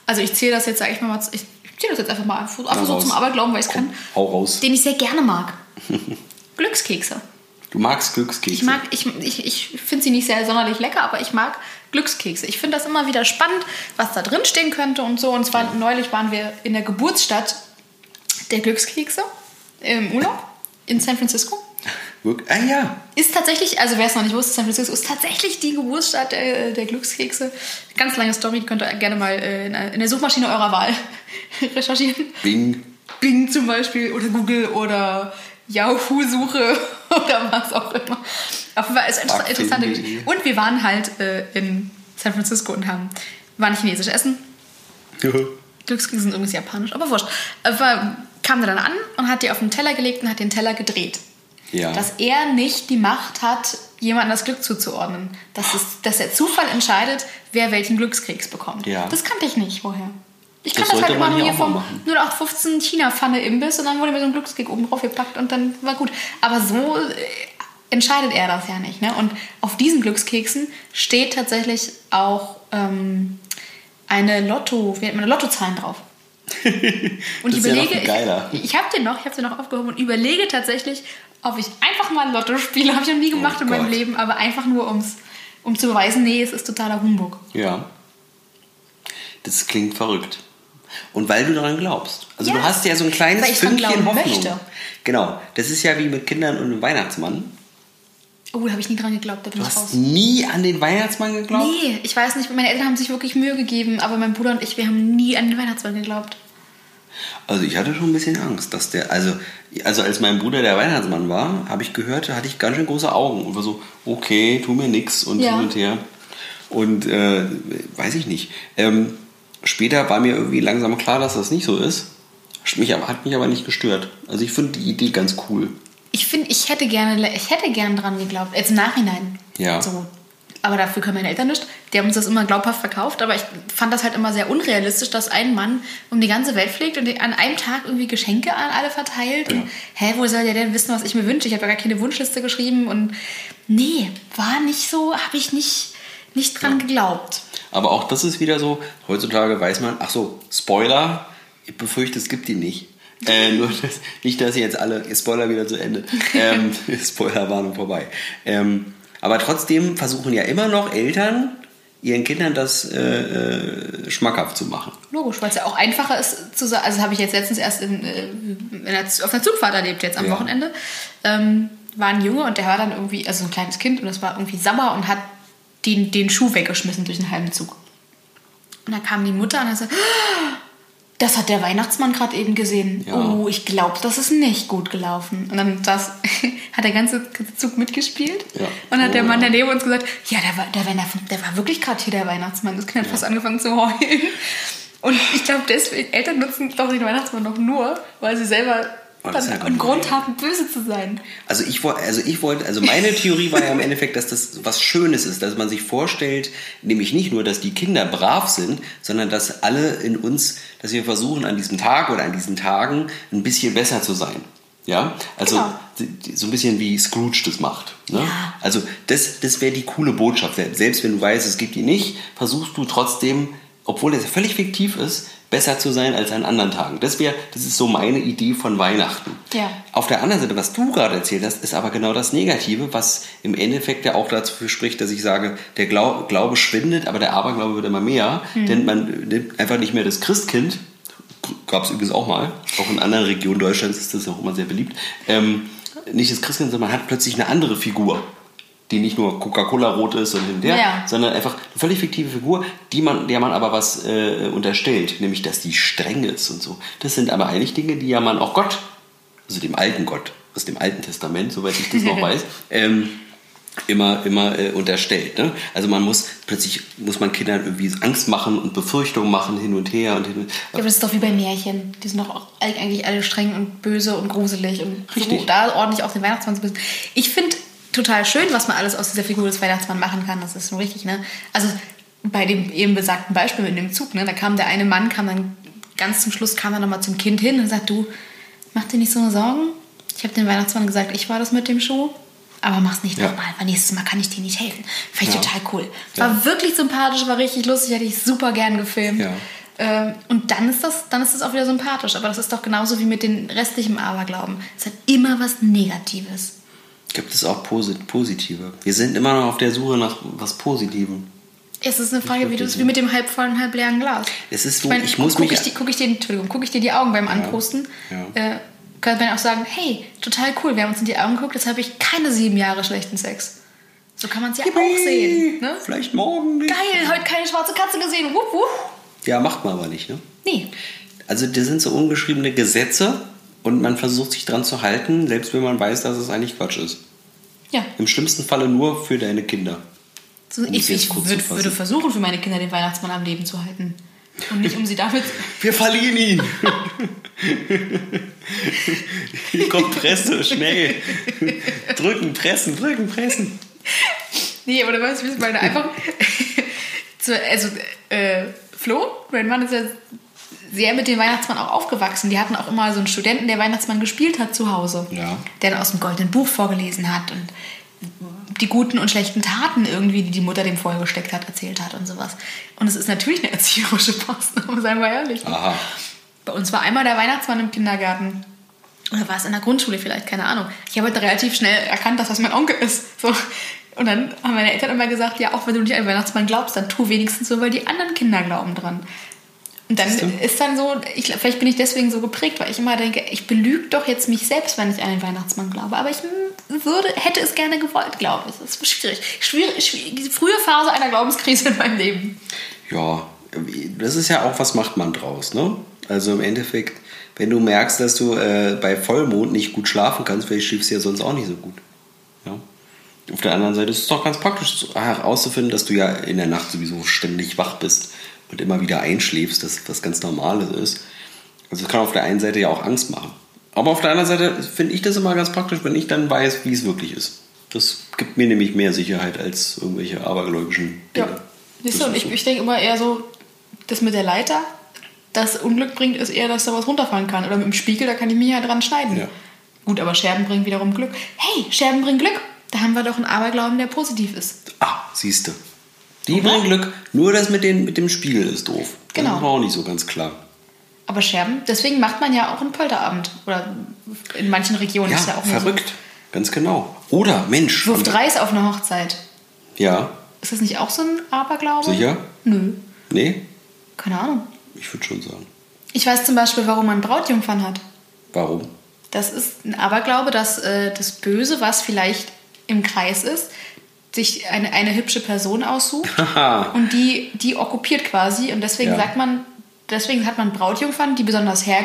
A: Also ich zähle das jetzt, sage ich mal, mal ich zähle das jetzt einfach mal einfach
B: Na,
A: so
B: raus.
A: zum Aberglauben, weil ich es kann.
B: hau raus.
A: Den ich sehr gerne mag. Glückskekse.
B: Du magst Glückskekse.
A: Ich mag, ich, ich, ich finde sie nicht sehr sonderlich lecker, aber ich mag Glückskekse. Ich finde das immer wieder spannend, was da drin stehen könnte und so. Und zwar neulich waren wir in der Geburtsstadt der Glückskekse im Urlaub in San Francisco.
B: Wirk- Ah ja.
A: Ist tatsächlich, also wer es noch nicht wusste, San Francisco ist tatsächlich die Geburtsstadt der, der Glückskekse. Ganz lange Story, könnt ihr gerne mal äh, in der Suchmaschine eurer Wahl recherchieren.
B: Bing.
A: Bing zum Beispiel oder Google oder Yahoo-Suche oder was auch immer. Auf jeden Fall ist es
B: Frag
A: interessant.
B: finden.de.
A: Und wir waren halt äh, in San Francisco und haben, waren chinesisch essen. Glückskekse sind übrigens japanisch, aber wurscht. Äh, kam dann an und hat die auf den Teller gelegt und hat den Teller gedreht.
B: Ja.
A: Dass er nicht die Macht hat, jemandem das Glück zuzuordnen. Dass, es, dass der Zufall entscheidet, wer welchen Glückskeks bekommt.
B: Ja.
A: Das kannte ich nicht vorher. Ich
B: Das
A: kann das, halt
B: sollte
A: immer nur
B: hier
A: vom
B: machen.
A: 0815 China-Pfanne-Imbiss und dann wurde mir so ein Glückskeks oben drauf gepackt und dann war gut. Aber so äh, entscheidet er das ja nicht. Ne? Und auf diesen Glückskeksen steht tatsächlich auch ähm, eine Lotto, wie nennt man, Lottozahlen drauf. Und
B: Das
A: ich
B: ist ja noch
A: überlege, ich, ich habe den noch, ich habe den noch aufgehoben und überlege tatsächlich, ob ich einfach mal Lotto spiele. Habe ich noch nie gemacht
B: Oh
A: in meinem. Leben, aber einfach nur ums, um zu beweisen, nee, es ist totaler Humbug.
B: Ja. Das klingt verrückt. Und weil du daran glaubst. Also
A: Ja,
B: du hast ja so ein kleines Fünkchen
A: glauben
B: Hoffnung.
A: möchte.
B: Genau. Das ist ja wie mit Kindern und dem Weihnachtsmann.
A: Oh, da habe ich nie dran geglaubt, da bin
B: Du
A: ich raus.
B: hast nie an den Weihnachtsmann geglaubt?
A: Nee, ich weiß nicht, meine Eltern haben sich wirklich Mühe gegeben, aber mein Bruder und ich, wir haben nie an den Weihnachtsmann geglaubt.
B: Also ich hatte schon ein bisschen Angst, dass der, also, also als mein Bruder der Weihnachtsmann war, habe ich gehört, da hatte ich ganz schön große Augen und war so, okay, tu mir nix und
A: Ja.
B: hin und her. Und äh, weiß ich nicht. Ähm, später war mir irgendwie langsam klar, dass das nicht so ist. Mich, hat mich aber nicht gestört. Also ich finde die Idee ganz cool.
A: Ich finde, ich hätte gerne, ich hätte gerne dran geglaubt, jetzt im Nachhinein.
B: Ja.
A: So. Aber dafür können meine Eltern nicht. Die haben uns das immer glaubhaft verkauft, aber ich fand das halt immer sehr unrealistisch, dass ein Mann um die ganze Welt fliegt und an einem Tag irgendwie Geschenke an alle verteilt. Und, hä, wo soll der denn wissen, was ich mir wünsche? Ich habe ja gar keine Wunschliste geschrieben und nee, war nicht so, habe ich nicht, nicht dran geglaubt.
B: Aber auch das ist wieder so, heutzutage weiß man, ach so, Spoiler, ich befürchte, es gibt die nicht. Äh, nur das, nicht, dass ihr jetzt alle, Spoiler wieder zu Ende. Ähm, Spoilerwarnung vorbei. Ähm, aber trotzdem versuchen ja immer noch Eltern, ihren Kindern das äh, äh, schmackhaft zu machen.
A: Logisch, weil es ja auch einfacher ist zu sagen, also das habe ich jetzt letztens erst in, äh, in der, auf einer Zugfahrt erlebt, jetzt am
B: Ja.
A: Wochenende. Ähm, war ein Junge und der war dann irgendwie, also ein kleines Kind und das war irgendwie sauer und hat den, den Schuh weggeschmissen durch den halben Zug. Und dann kam die Mutter und hat gesagt, "Ah, das hat der Weihnachtsmann gerade eben gesehen.
B: Ja.
A: Oh, ich glaube, das ist nicht gut gelaufen. Und dann saß, hat der ganze Zug mitgespielt.
B: Ja.
A: Und dann hat der
B: Oh,
A: Mann
B: ja.
A: daneben uns gesagt, ja, der war, der, war- der war wirklich gerade hier der Weihnachtsmann. Das Kind hat fast angefangen zu heulen. Und ich glaube, deswegen, Eltern nutzen, glaube den Weihnachtsmann noch nur, weil sie selber
B: Oh, das
A: einen. Grund haben, böse zu sein.
B: Also ich wollte, also ich wollte, also meine Theorie war ja im Endeffekt, dass das was Schönes ist, dass man sich vorstellt, nämlich nicht nur, dass die Kinder brav sind, sondern dass alle in uns, dass wir versuchen an diesem Tag oder an diesen Tagen ein bisschen besser zu sein. Ja, also
A: Genau.
B: so ein bisschen wie Scrooge das macht. Ne?
A: Ja.
B: Also das, das wäre die coole Botschaft. Selbst wenn du weißt, es gibt die nicht, versuchst du trotzdem, obwohl es völlig fiktiv ist, besser zu sein als an anderen Tagen. Das wäre, das ist so meine Idee von Weihnachten.
A: Ja.
B: Auf der anderen Seite, was du gerade erzählt hast, ist aber genau das Negative, was im Endeffekt ja auch dazu spricht, dass ich sage, der Glau Glaube schwindet, aber der Aberglaube wird immer mehr, denn man nimmt einfach nicht mehr das Christkind, gab es übrigens auch mal, auch in anderen Regionen Deutschlands ist das auch immer sehr beliebt, ähm, nicht das Christkind, sondern man hat plötzlich eine andere Figur, die nicht nur Coca-Cola-rot ist und hin und her,
A: Ja.
B: sondern einfach eine völlig fiktive Figur, die man, der man aber was äh, unterstellt, nämlich dass die streng ist und so. Das sind aber eigentlich Dinge, die ja man auch Gott, also dem alten Gott, aus dem Alten Testament, soweit ich das noch weiß, ähm, immer, immer äh, unterstellt. Ne? Also man muss plötzlich muss man Kindern irgendwie Angst machen und Befürchtungen machen hin und her und hin und
A: Ja, aber das ist doch wie bei Märchen. Die sind doch auch eigentlich alle streng und böse und gruselig und
B: Richtig.
A: so da ordentlich auch den Weihnachtsmann zu besitzen. Ich finde total schön, was man alles aus dieser Figur des Weihnachtsmanns machen kann. Das ist so richtig, ne? Also bei dem eben besagten Beispiel mit dem Zug, ne? Da kam der eine Mann, kam dann ganz zum Schluss, kam er nochmal zum Kind hin und sagt, du, mach dir nicht so Sorgen. Ich habe dem Weihnachtsmann gesagt, ich war das mit dem Schuh. Aber mach's nicht
B: Ja.
A: nochmal, weil nächstes Mal kann ich dir nicht helfen. Fand ich
B: Ja.
A: total cool.
B: Ja.
A: War wirklich sympathisch, war richtig lustig, hätte ich super gern gefilmt.
B: Ja.
A: Ähm, und dann ist, das, dann ist das auch wieder sympathisch. Aber das ist doch genauso wie mit den restlichen Aberglauben. Es hat immer was Negatives.
B: Gibt es auch Posit Positive. Wir sind immer noch auf der Suche nach was Positivem.
A: Es ist eine Frage, wie, du,
B: wirklich
A: wie mit dem halb vollen, halb leeren Glas.
B: Es ist so,
A: meine,
B: ich muss
A: guck
B: mich-
A: Ich, die- guck ich, dir, Entschuldigung, guck ich dir die Augen beim Anprosten,
B: Ja.
A: Äh, könnte man auch sagen, hey, total cool, wir haben uns in die Augen geguckt, jetzt habe ich keine sieben Jahre schlechten Sex. So kann man es ja auch sehen. Ne?
B: Vielleicht morgen nicht.
A: Geil, heute keine schwarze Katze gesehen. Wupp, wupp.
B: Ja, macht man aber nicht, ne?
A: Nee.
B: Also das sind so ungeschriebene Gesetze und man versucht sich dran zu halten, selbst wenn man weiß, dass es eigentlich Quatsch ist.
A: Ja,
B: Im schlimmsten Falle nur für deine Kinder.
A: so,
B: Um
A: ich, ich würd, würde versuchen, für meine Kinder den Weihnachtsmann am Leben zu halten. Und nicht, um sie damit
B: Wir verlieren ihn! Hier kommt Presse, schnell! Drücken, pressen, drücken, pressen.
A: Nee, aber du weißt, ich es meine. Einfach. also, äh, Flo, mein Mann ist ja sehr mit dem Weihnachtsmann auch aufgewachsen. Die hatten auch immer so einen Studenten, der Weihnachtsmann gespielt hat zu Hause.
B: Ja.
A: Der dann aus dem goldenen Buch vorgelesen hat und die guten und schlechten Taten irgendwie, die die Mutter dem vorher gesteckt hat, erzählt hat und sowas. Und es ist natürlich eine erzieherische Maßnahme, seien wir ehrlich.
B: Aha.
A: Bei uns war einmal der Weihnachtsmann im Kindergarten. Oder war es in der Grundschule vielleicht, keine Ahnung. Ich habe halt relativ schnell erkannt, dass das mein Onkel ist. So. Und dann haben meine Eltern immer gesagt, ja, auch wenn du nicht an den Weihnachtsmann glaubst, dann tu wenigstens so, weil die anderen Kinder glauben dran. Und dann ist dann so, ich, vielleicht bin ich deswegen so geprägt, weil ich immer denke, ich belüge doch jetzt mich selbst, wenn ich an den Weihnachtsmann glaube. Aber ich würde, hätte es gerne gewollt, glaube ich. Das ist schwierig. schwierig, schwierig. Frühe Phase einer Glaubenskrise in meinem Leben.
B: Ja, das ist ja auch, was macht man draus, ne? Also im Endeffekt, wenn du merkst, dass du äh, bei Vollmond nicht gut schlafen kannst, vielleicht schläfst du ja sonst auch nicht so gut. Ja? Auf der anderen Seite ist es doch ganz praktisch herauszufinden, dass du ja in der Nacht sowieso ständig wach bist und immer wieder einschläfst, dass was ganz Normales ist. Also das kann auf der einen Seite ja auch Angst machen. Aber auf der anderen Seite finde ich das immer ganz praktisch, wenn ich dann weiß, wie es wirklich ist. Das gibt mir nämlich mehr Sicherheit als irgendwelche abergläubischen Dinge.
A: Ja. Siehst du, und ich,
B: so.
A: ich denke immer eher so, das mit der Leiter, das Unglück bringt, ist eher, dass da was runterfallen kann. Oder mit dem Spiegel, da kann ich mich ja dran schneiden.
B: Ja.
A: Gut, aber Scherben bringen wiederum Glück. Hey, Scherben bringen Glück. Da haben wir doch einen Aberglauben, der positiv ist.
B: Ah, siehst du. Die bringen Glück. Nur das mit, den, mit dem Spiegel ist doof. Das
A: Genau.
B: ist mir auch nicht so ganz klar.
A: Aber Scherben, deswegen macht man ja auch einen Polterabend. Oder in manchen Regionen
B: Ja,
A: ist ja auch
B: verrückt. Ganz genau. Oder, Mensch.
A: So. Wirft Reis auf eine Hochzeit.
B: Ja,
A: Ist das nicht auch so ein Aberglaube?
B: sicher?
A: Nö,
B: Nee,
A: keine Ahnung.
B: ich würde schon sagen.
A: Ich weiß zum Beispiel, warum man Brautjungfern hat.
B: Warum?
A: Das ist ein Aberglaube, dass äh, das Böse, was vielleicht im Kreis ist, sich eine, eine hübsche Person aussucht und die, die okkupiert quasi. Und deswegen
B: Ja.
A: sagt man, deswegen hat man Brautjungfern, die besonders her,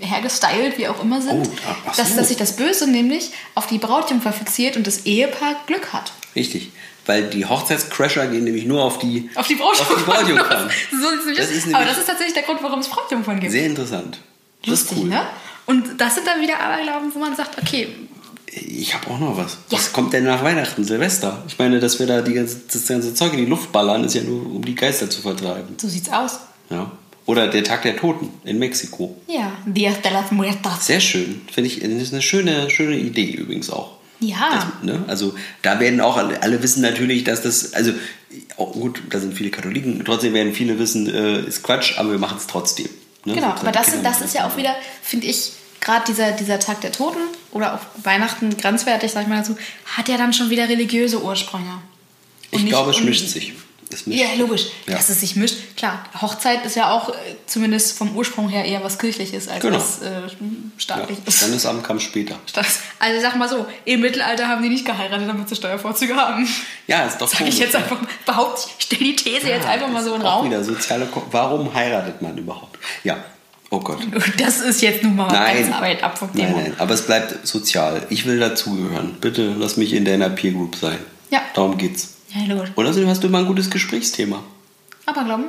A: hergestylt, wie auch immer sind,
B: Oh, ach
A: dass,
B: so.
A: dass sich das Böse nämlich auf die Brautjungfer fixiert und das Ehepaar Glück hat.
B: Richtig. Weil die Hochzeitscrasher gehen nämlich nur auf die,
A: Auf die Brautjungfern. So
B: Das ist
A: Aber das ist tatsächlich der Grund, warum es Brautjungfern gibt.
B: Sehr interessant. Das ist
A: Lustig,
B: cool.
A: ne? Und das sind dann wieder Aberglauben, wo man sagt, okay,
B: Ich habe auch noch was.
A: Ja.
B: Was kommt denn nach Weihnachten, Silvester? Ich meine, dass wir da die ganze, das ganze Zeug in die Luft ballern, ist ja nur, um die Geister zu vertreiben.
A: so sieht's aus.
B: Ja. Oder der Tag der Toten in Mexiko.
A: Ja, Dias de las Muertas.
B: Sehr schön. Finde ich, das ist eine schöne, schöne Idee übrigens auch.
A: Ja.
B: Das, ne? Also da werden auch alle, alle wissen natürlich, dass das, also auch gut, da sind viele Katholiken, trotzdem werden viele wissen, äh, ist Quatsch, aber wir machen es trotzdem. Ne?
A: Genau,
B: Sozusagen
A: aber das, das ist ja auch wieder, finde ich, gerade dieser, dieser Tag der Toten oder auch Weihnachten grenzwertig, sag ich mal dazu, hat ja dann schon wieder religiöse Ursprünge. Und
B: Ich glaube, es mischt sich. Es mischt
A: Ja, logisch,
B: Ja.
A: dass es sich mischt. Klar, Hochzeit ist ja auch äh, zumindest vom Ursprung her eher was Kirchliches als
B: Genau.
A: was äh,
B: Ja.
A: staatliches.
B: Standesamt kam später.
A: Also sag mal so, im Mittelalter haben die nicht geheiratet, damit sie Steuervorzüge haben.
B: Ja, ist doch
A: Sag ich
B: komisch,
A: jetzt
B: ne?
A: einfach, behaupte ich, stell die These jetzt
B: Ja,
A: einfach mal so in den Raum.
B: wieder soziale Ko Warum heiratet man überhaupt? Ja. Oh Gott.
A: Das ist jetzt nun mal
B: Nein.
A: Arbeit ab vom
B: Nein,
A: Thema.
B: nein, aber es bleibt sozial. Ich will dazugehören. Bitte lass mich in deiner Peer Group sein.
A: Ja.
B: Darum geht's.
A: Ja, logisch.
B: Oder so hast du immer ein gutes Gesprächsthema.
A: Aber glauben,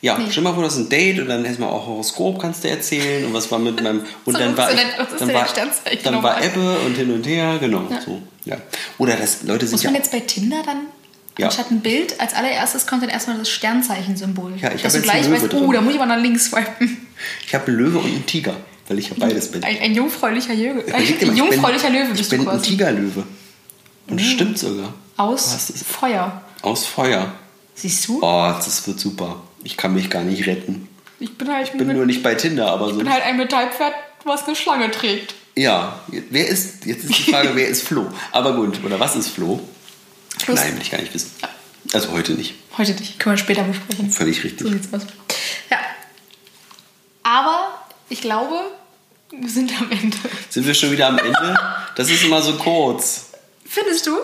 B: Ja,
A: Nee.
B: stell mal vor, das ist ein Date und dann erstmal auch Horoskop kannst du erzählen und was war mit meinem und
A: So,
B: dann war ich, dann war, dann war? Ebbe und hin und her, genau,
A: Ja.
B: so, ja. Oder das Leute sind
A: muss
B: ja
A: man jetzt bei Tinder dann
B: Ja.
A: anstatt ein Bild, als allererstes kommt dann erstmal das Sternzeichen-Symbol.
B: Ja, ich
A: Dass du gleich weißt, oh, da muss ich aber nach links swipen.
B: Ich habe einen Löwe und einen Tiger, weil ich ja beides bin.
A: Ein, ein jungfräulicher Löwe. Ein,
B: mal,
A: ein
B: ich bin-
A: jungfräulicher Löwe
B: Ich
A: bist
B: bin
A: du
B: ein
A: quasi.
B: Tigerlöwe. Und das stimmt sogar.
A: Aus
B: ist-
A: Feuer.
B: Aus Feuer.
A: Siehst du?
B: Oh, das wird super. Ich kann mich gar nicht retten.
A: Ich bin halt,
B: Ich bin
A: mit,
B: nur nicht bei Tinder, aber
A: ich
B: so.
A: bin halt ein Metallpferd, was eine Schlange trägt.
B: Ja, wer ist, jetzt ist die Frage, wer ist Flo? Aber gut, oder was ist Flo?
A: Schluss.
B: Nein, will ich gar nicht wissen. Also heute nicht.
A: Heute nicht, können wir später besprechen.
B: Völlig richtig.
A: So sieht's aus. Ja. Aber ich glaube, wir sind am Ende.
B: Sind wir schon wieder am Ende? Das ist immer so kurz.
A: Findest du?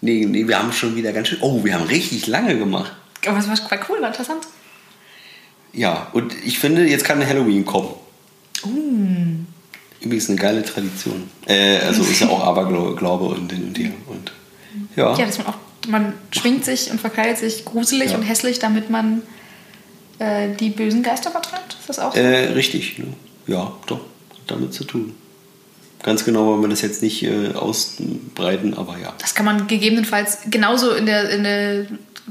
B: Nee, nee, wir haben schon wieder ganz schön. Oh, wir haben richtig lange gemacht.
A: Aber es war cool, war interessant.
B: Ja, und ich finde, jetzt kann Halloween kommen.
A: Uh.
B: Übrigens eine geile Tradition. Äh, also ist ja auch Aberglaube und hin und her. Und, ja.
A: Ja, dass man auch, man schwingt sich und verkleidet sich gruselig
B: Ja.
A: und hässlich, damit man äh, die bösen Geister vertreibt. Ist das auch so?
B: Äh, richtig, ne? ja, doch, hat damit zu tun. Ganz genau wollen wir das jetzt nicht äh, ausbreiten, aber ja.
A: Das kann man gegebenenfalls genauso in der, in der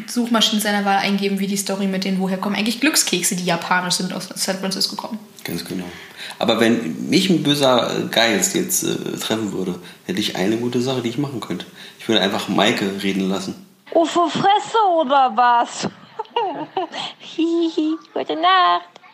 A: Suchmaschine seiner Wahl eingeben, wie die Story mit den woher kommen eigentlich Glückskekse, die japanisch sind, aus San Francisco kommen.
B: Ganz genau. Aber wenn mich ein böser Geist jetzt äh, treffen würde, hätte ich eine gute Sache, die ich machen könnte. Ich würde einfach Maike reden lassen.
C: Oh, Fresse oder was? Gute Nacht.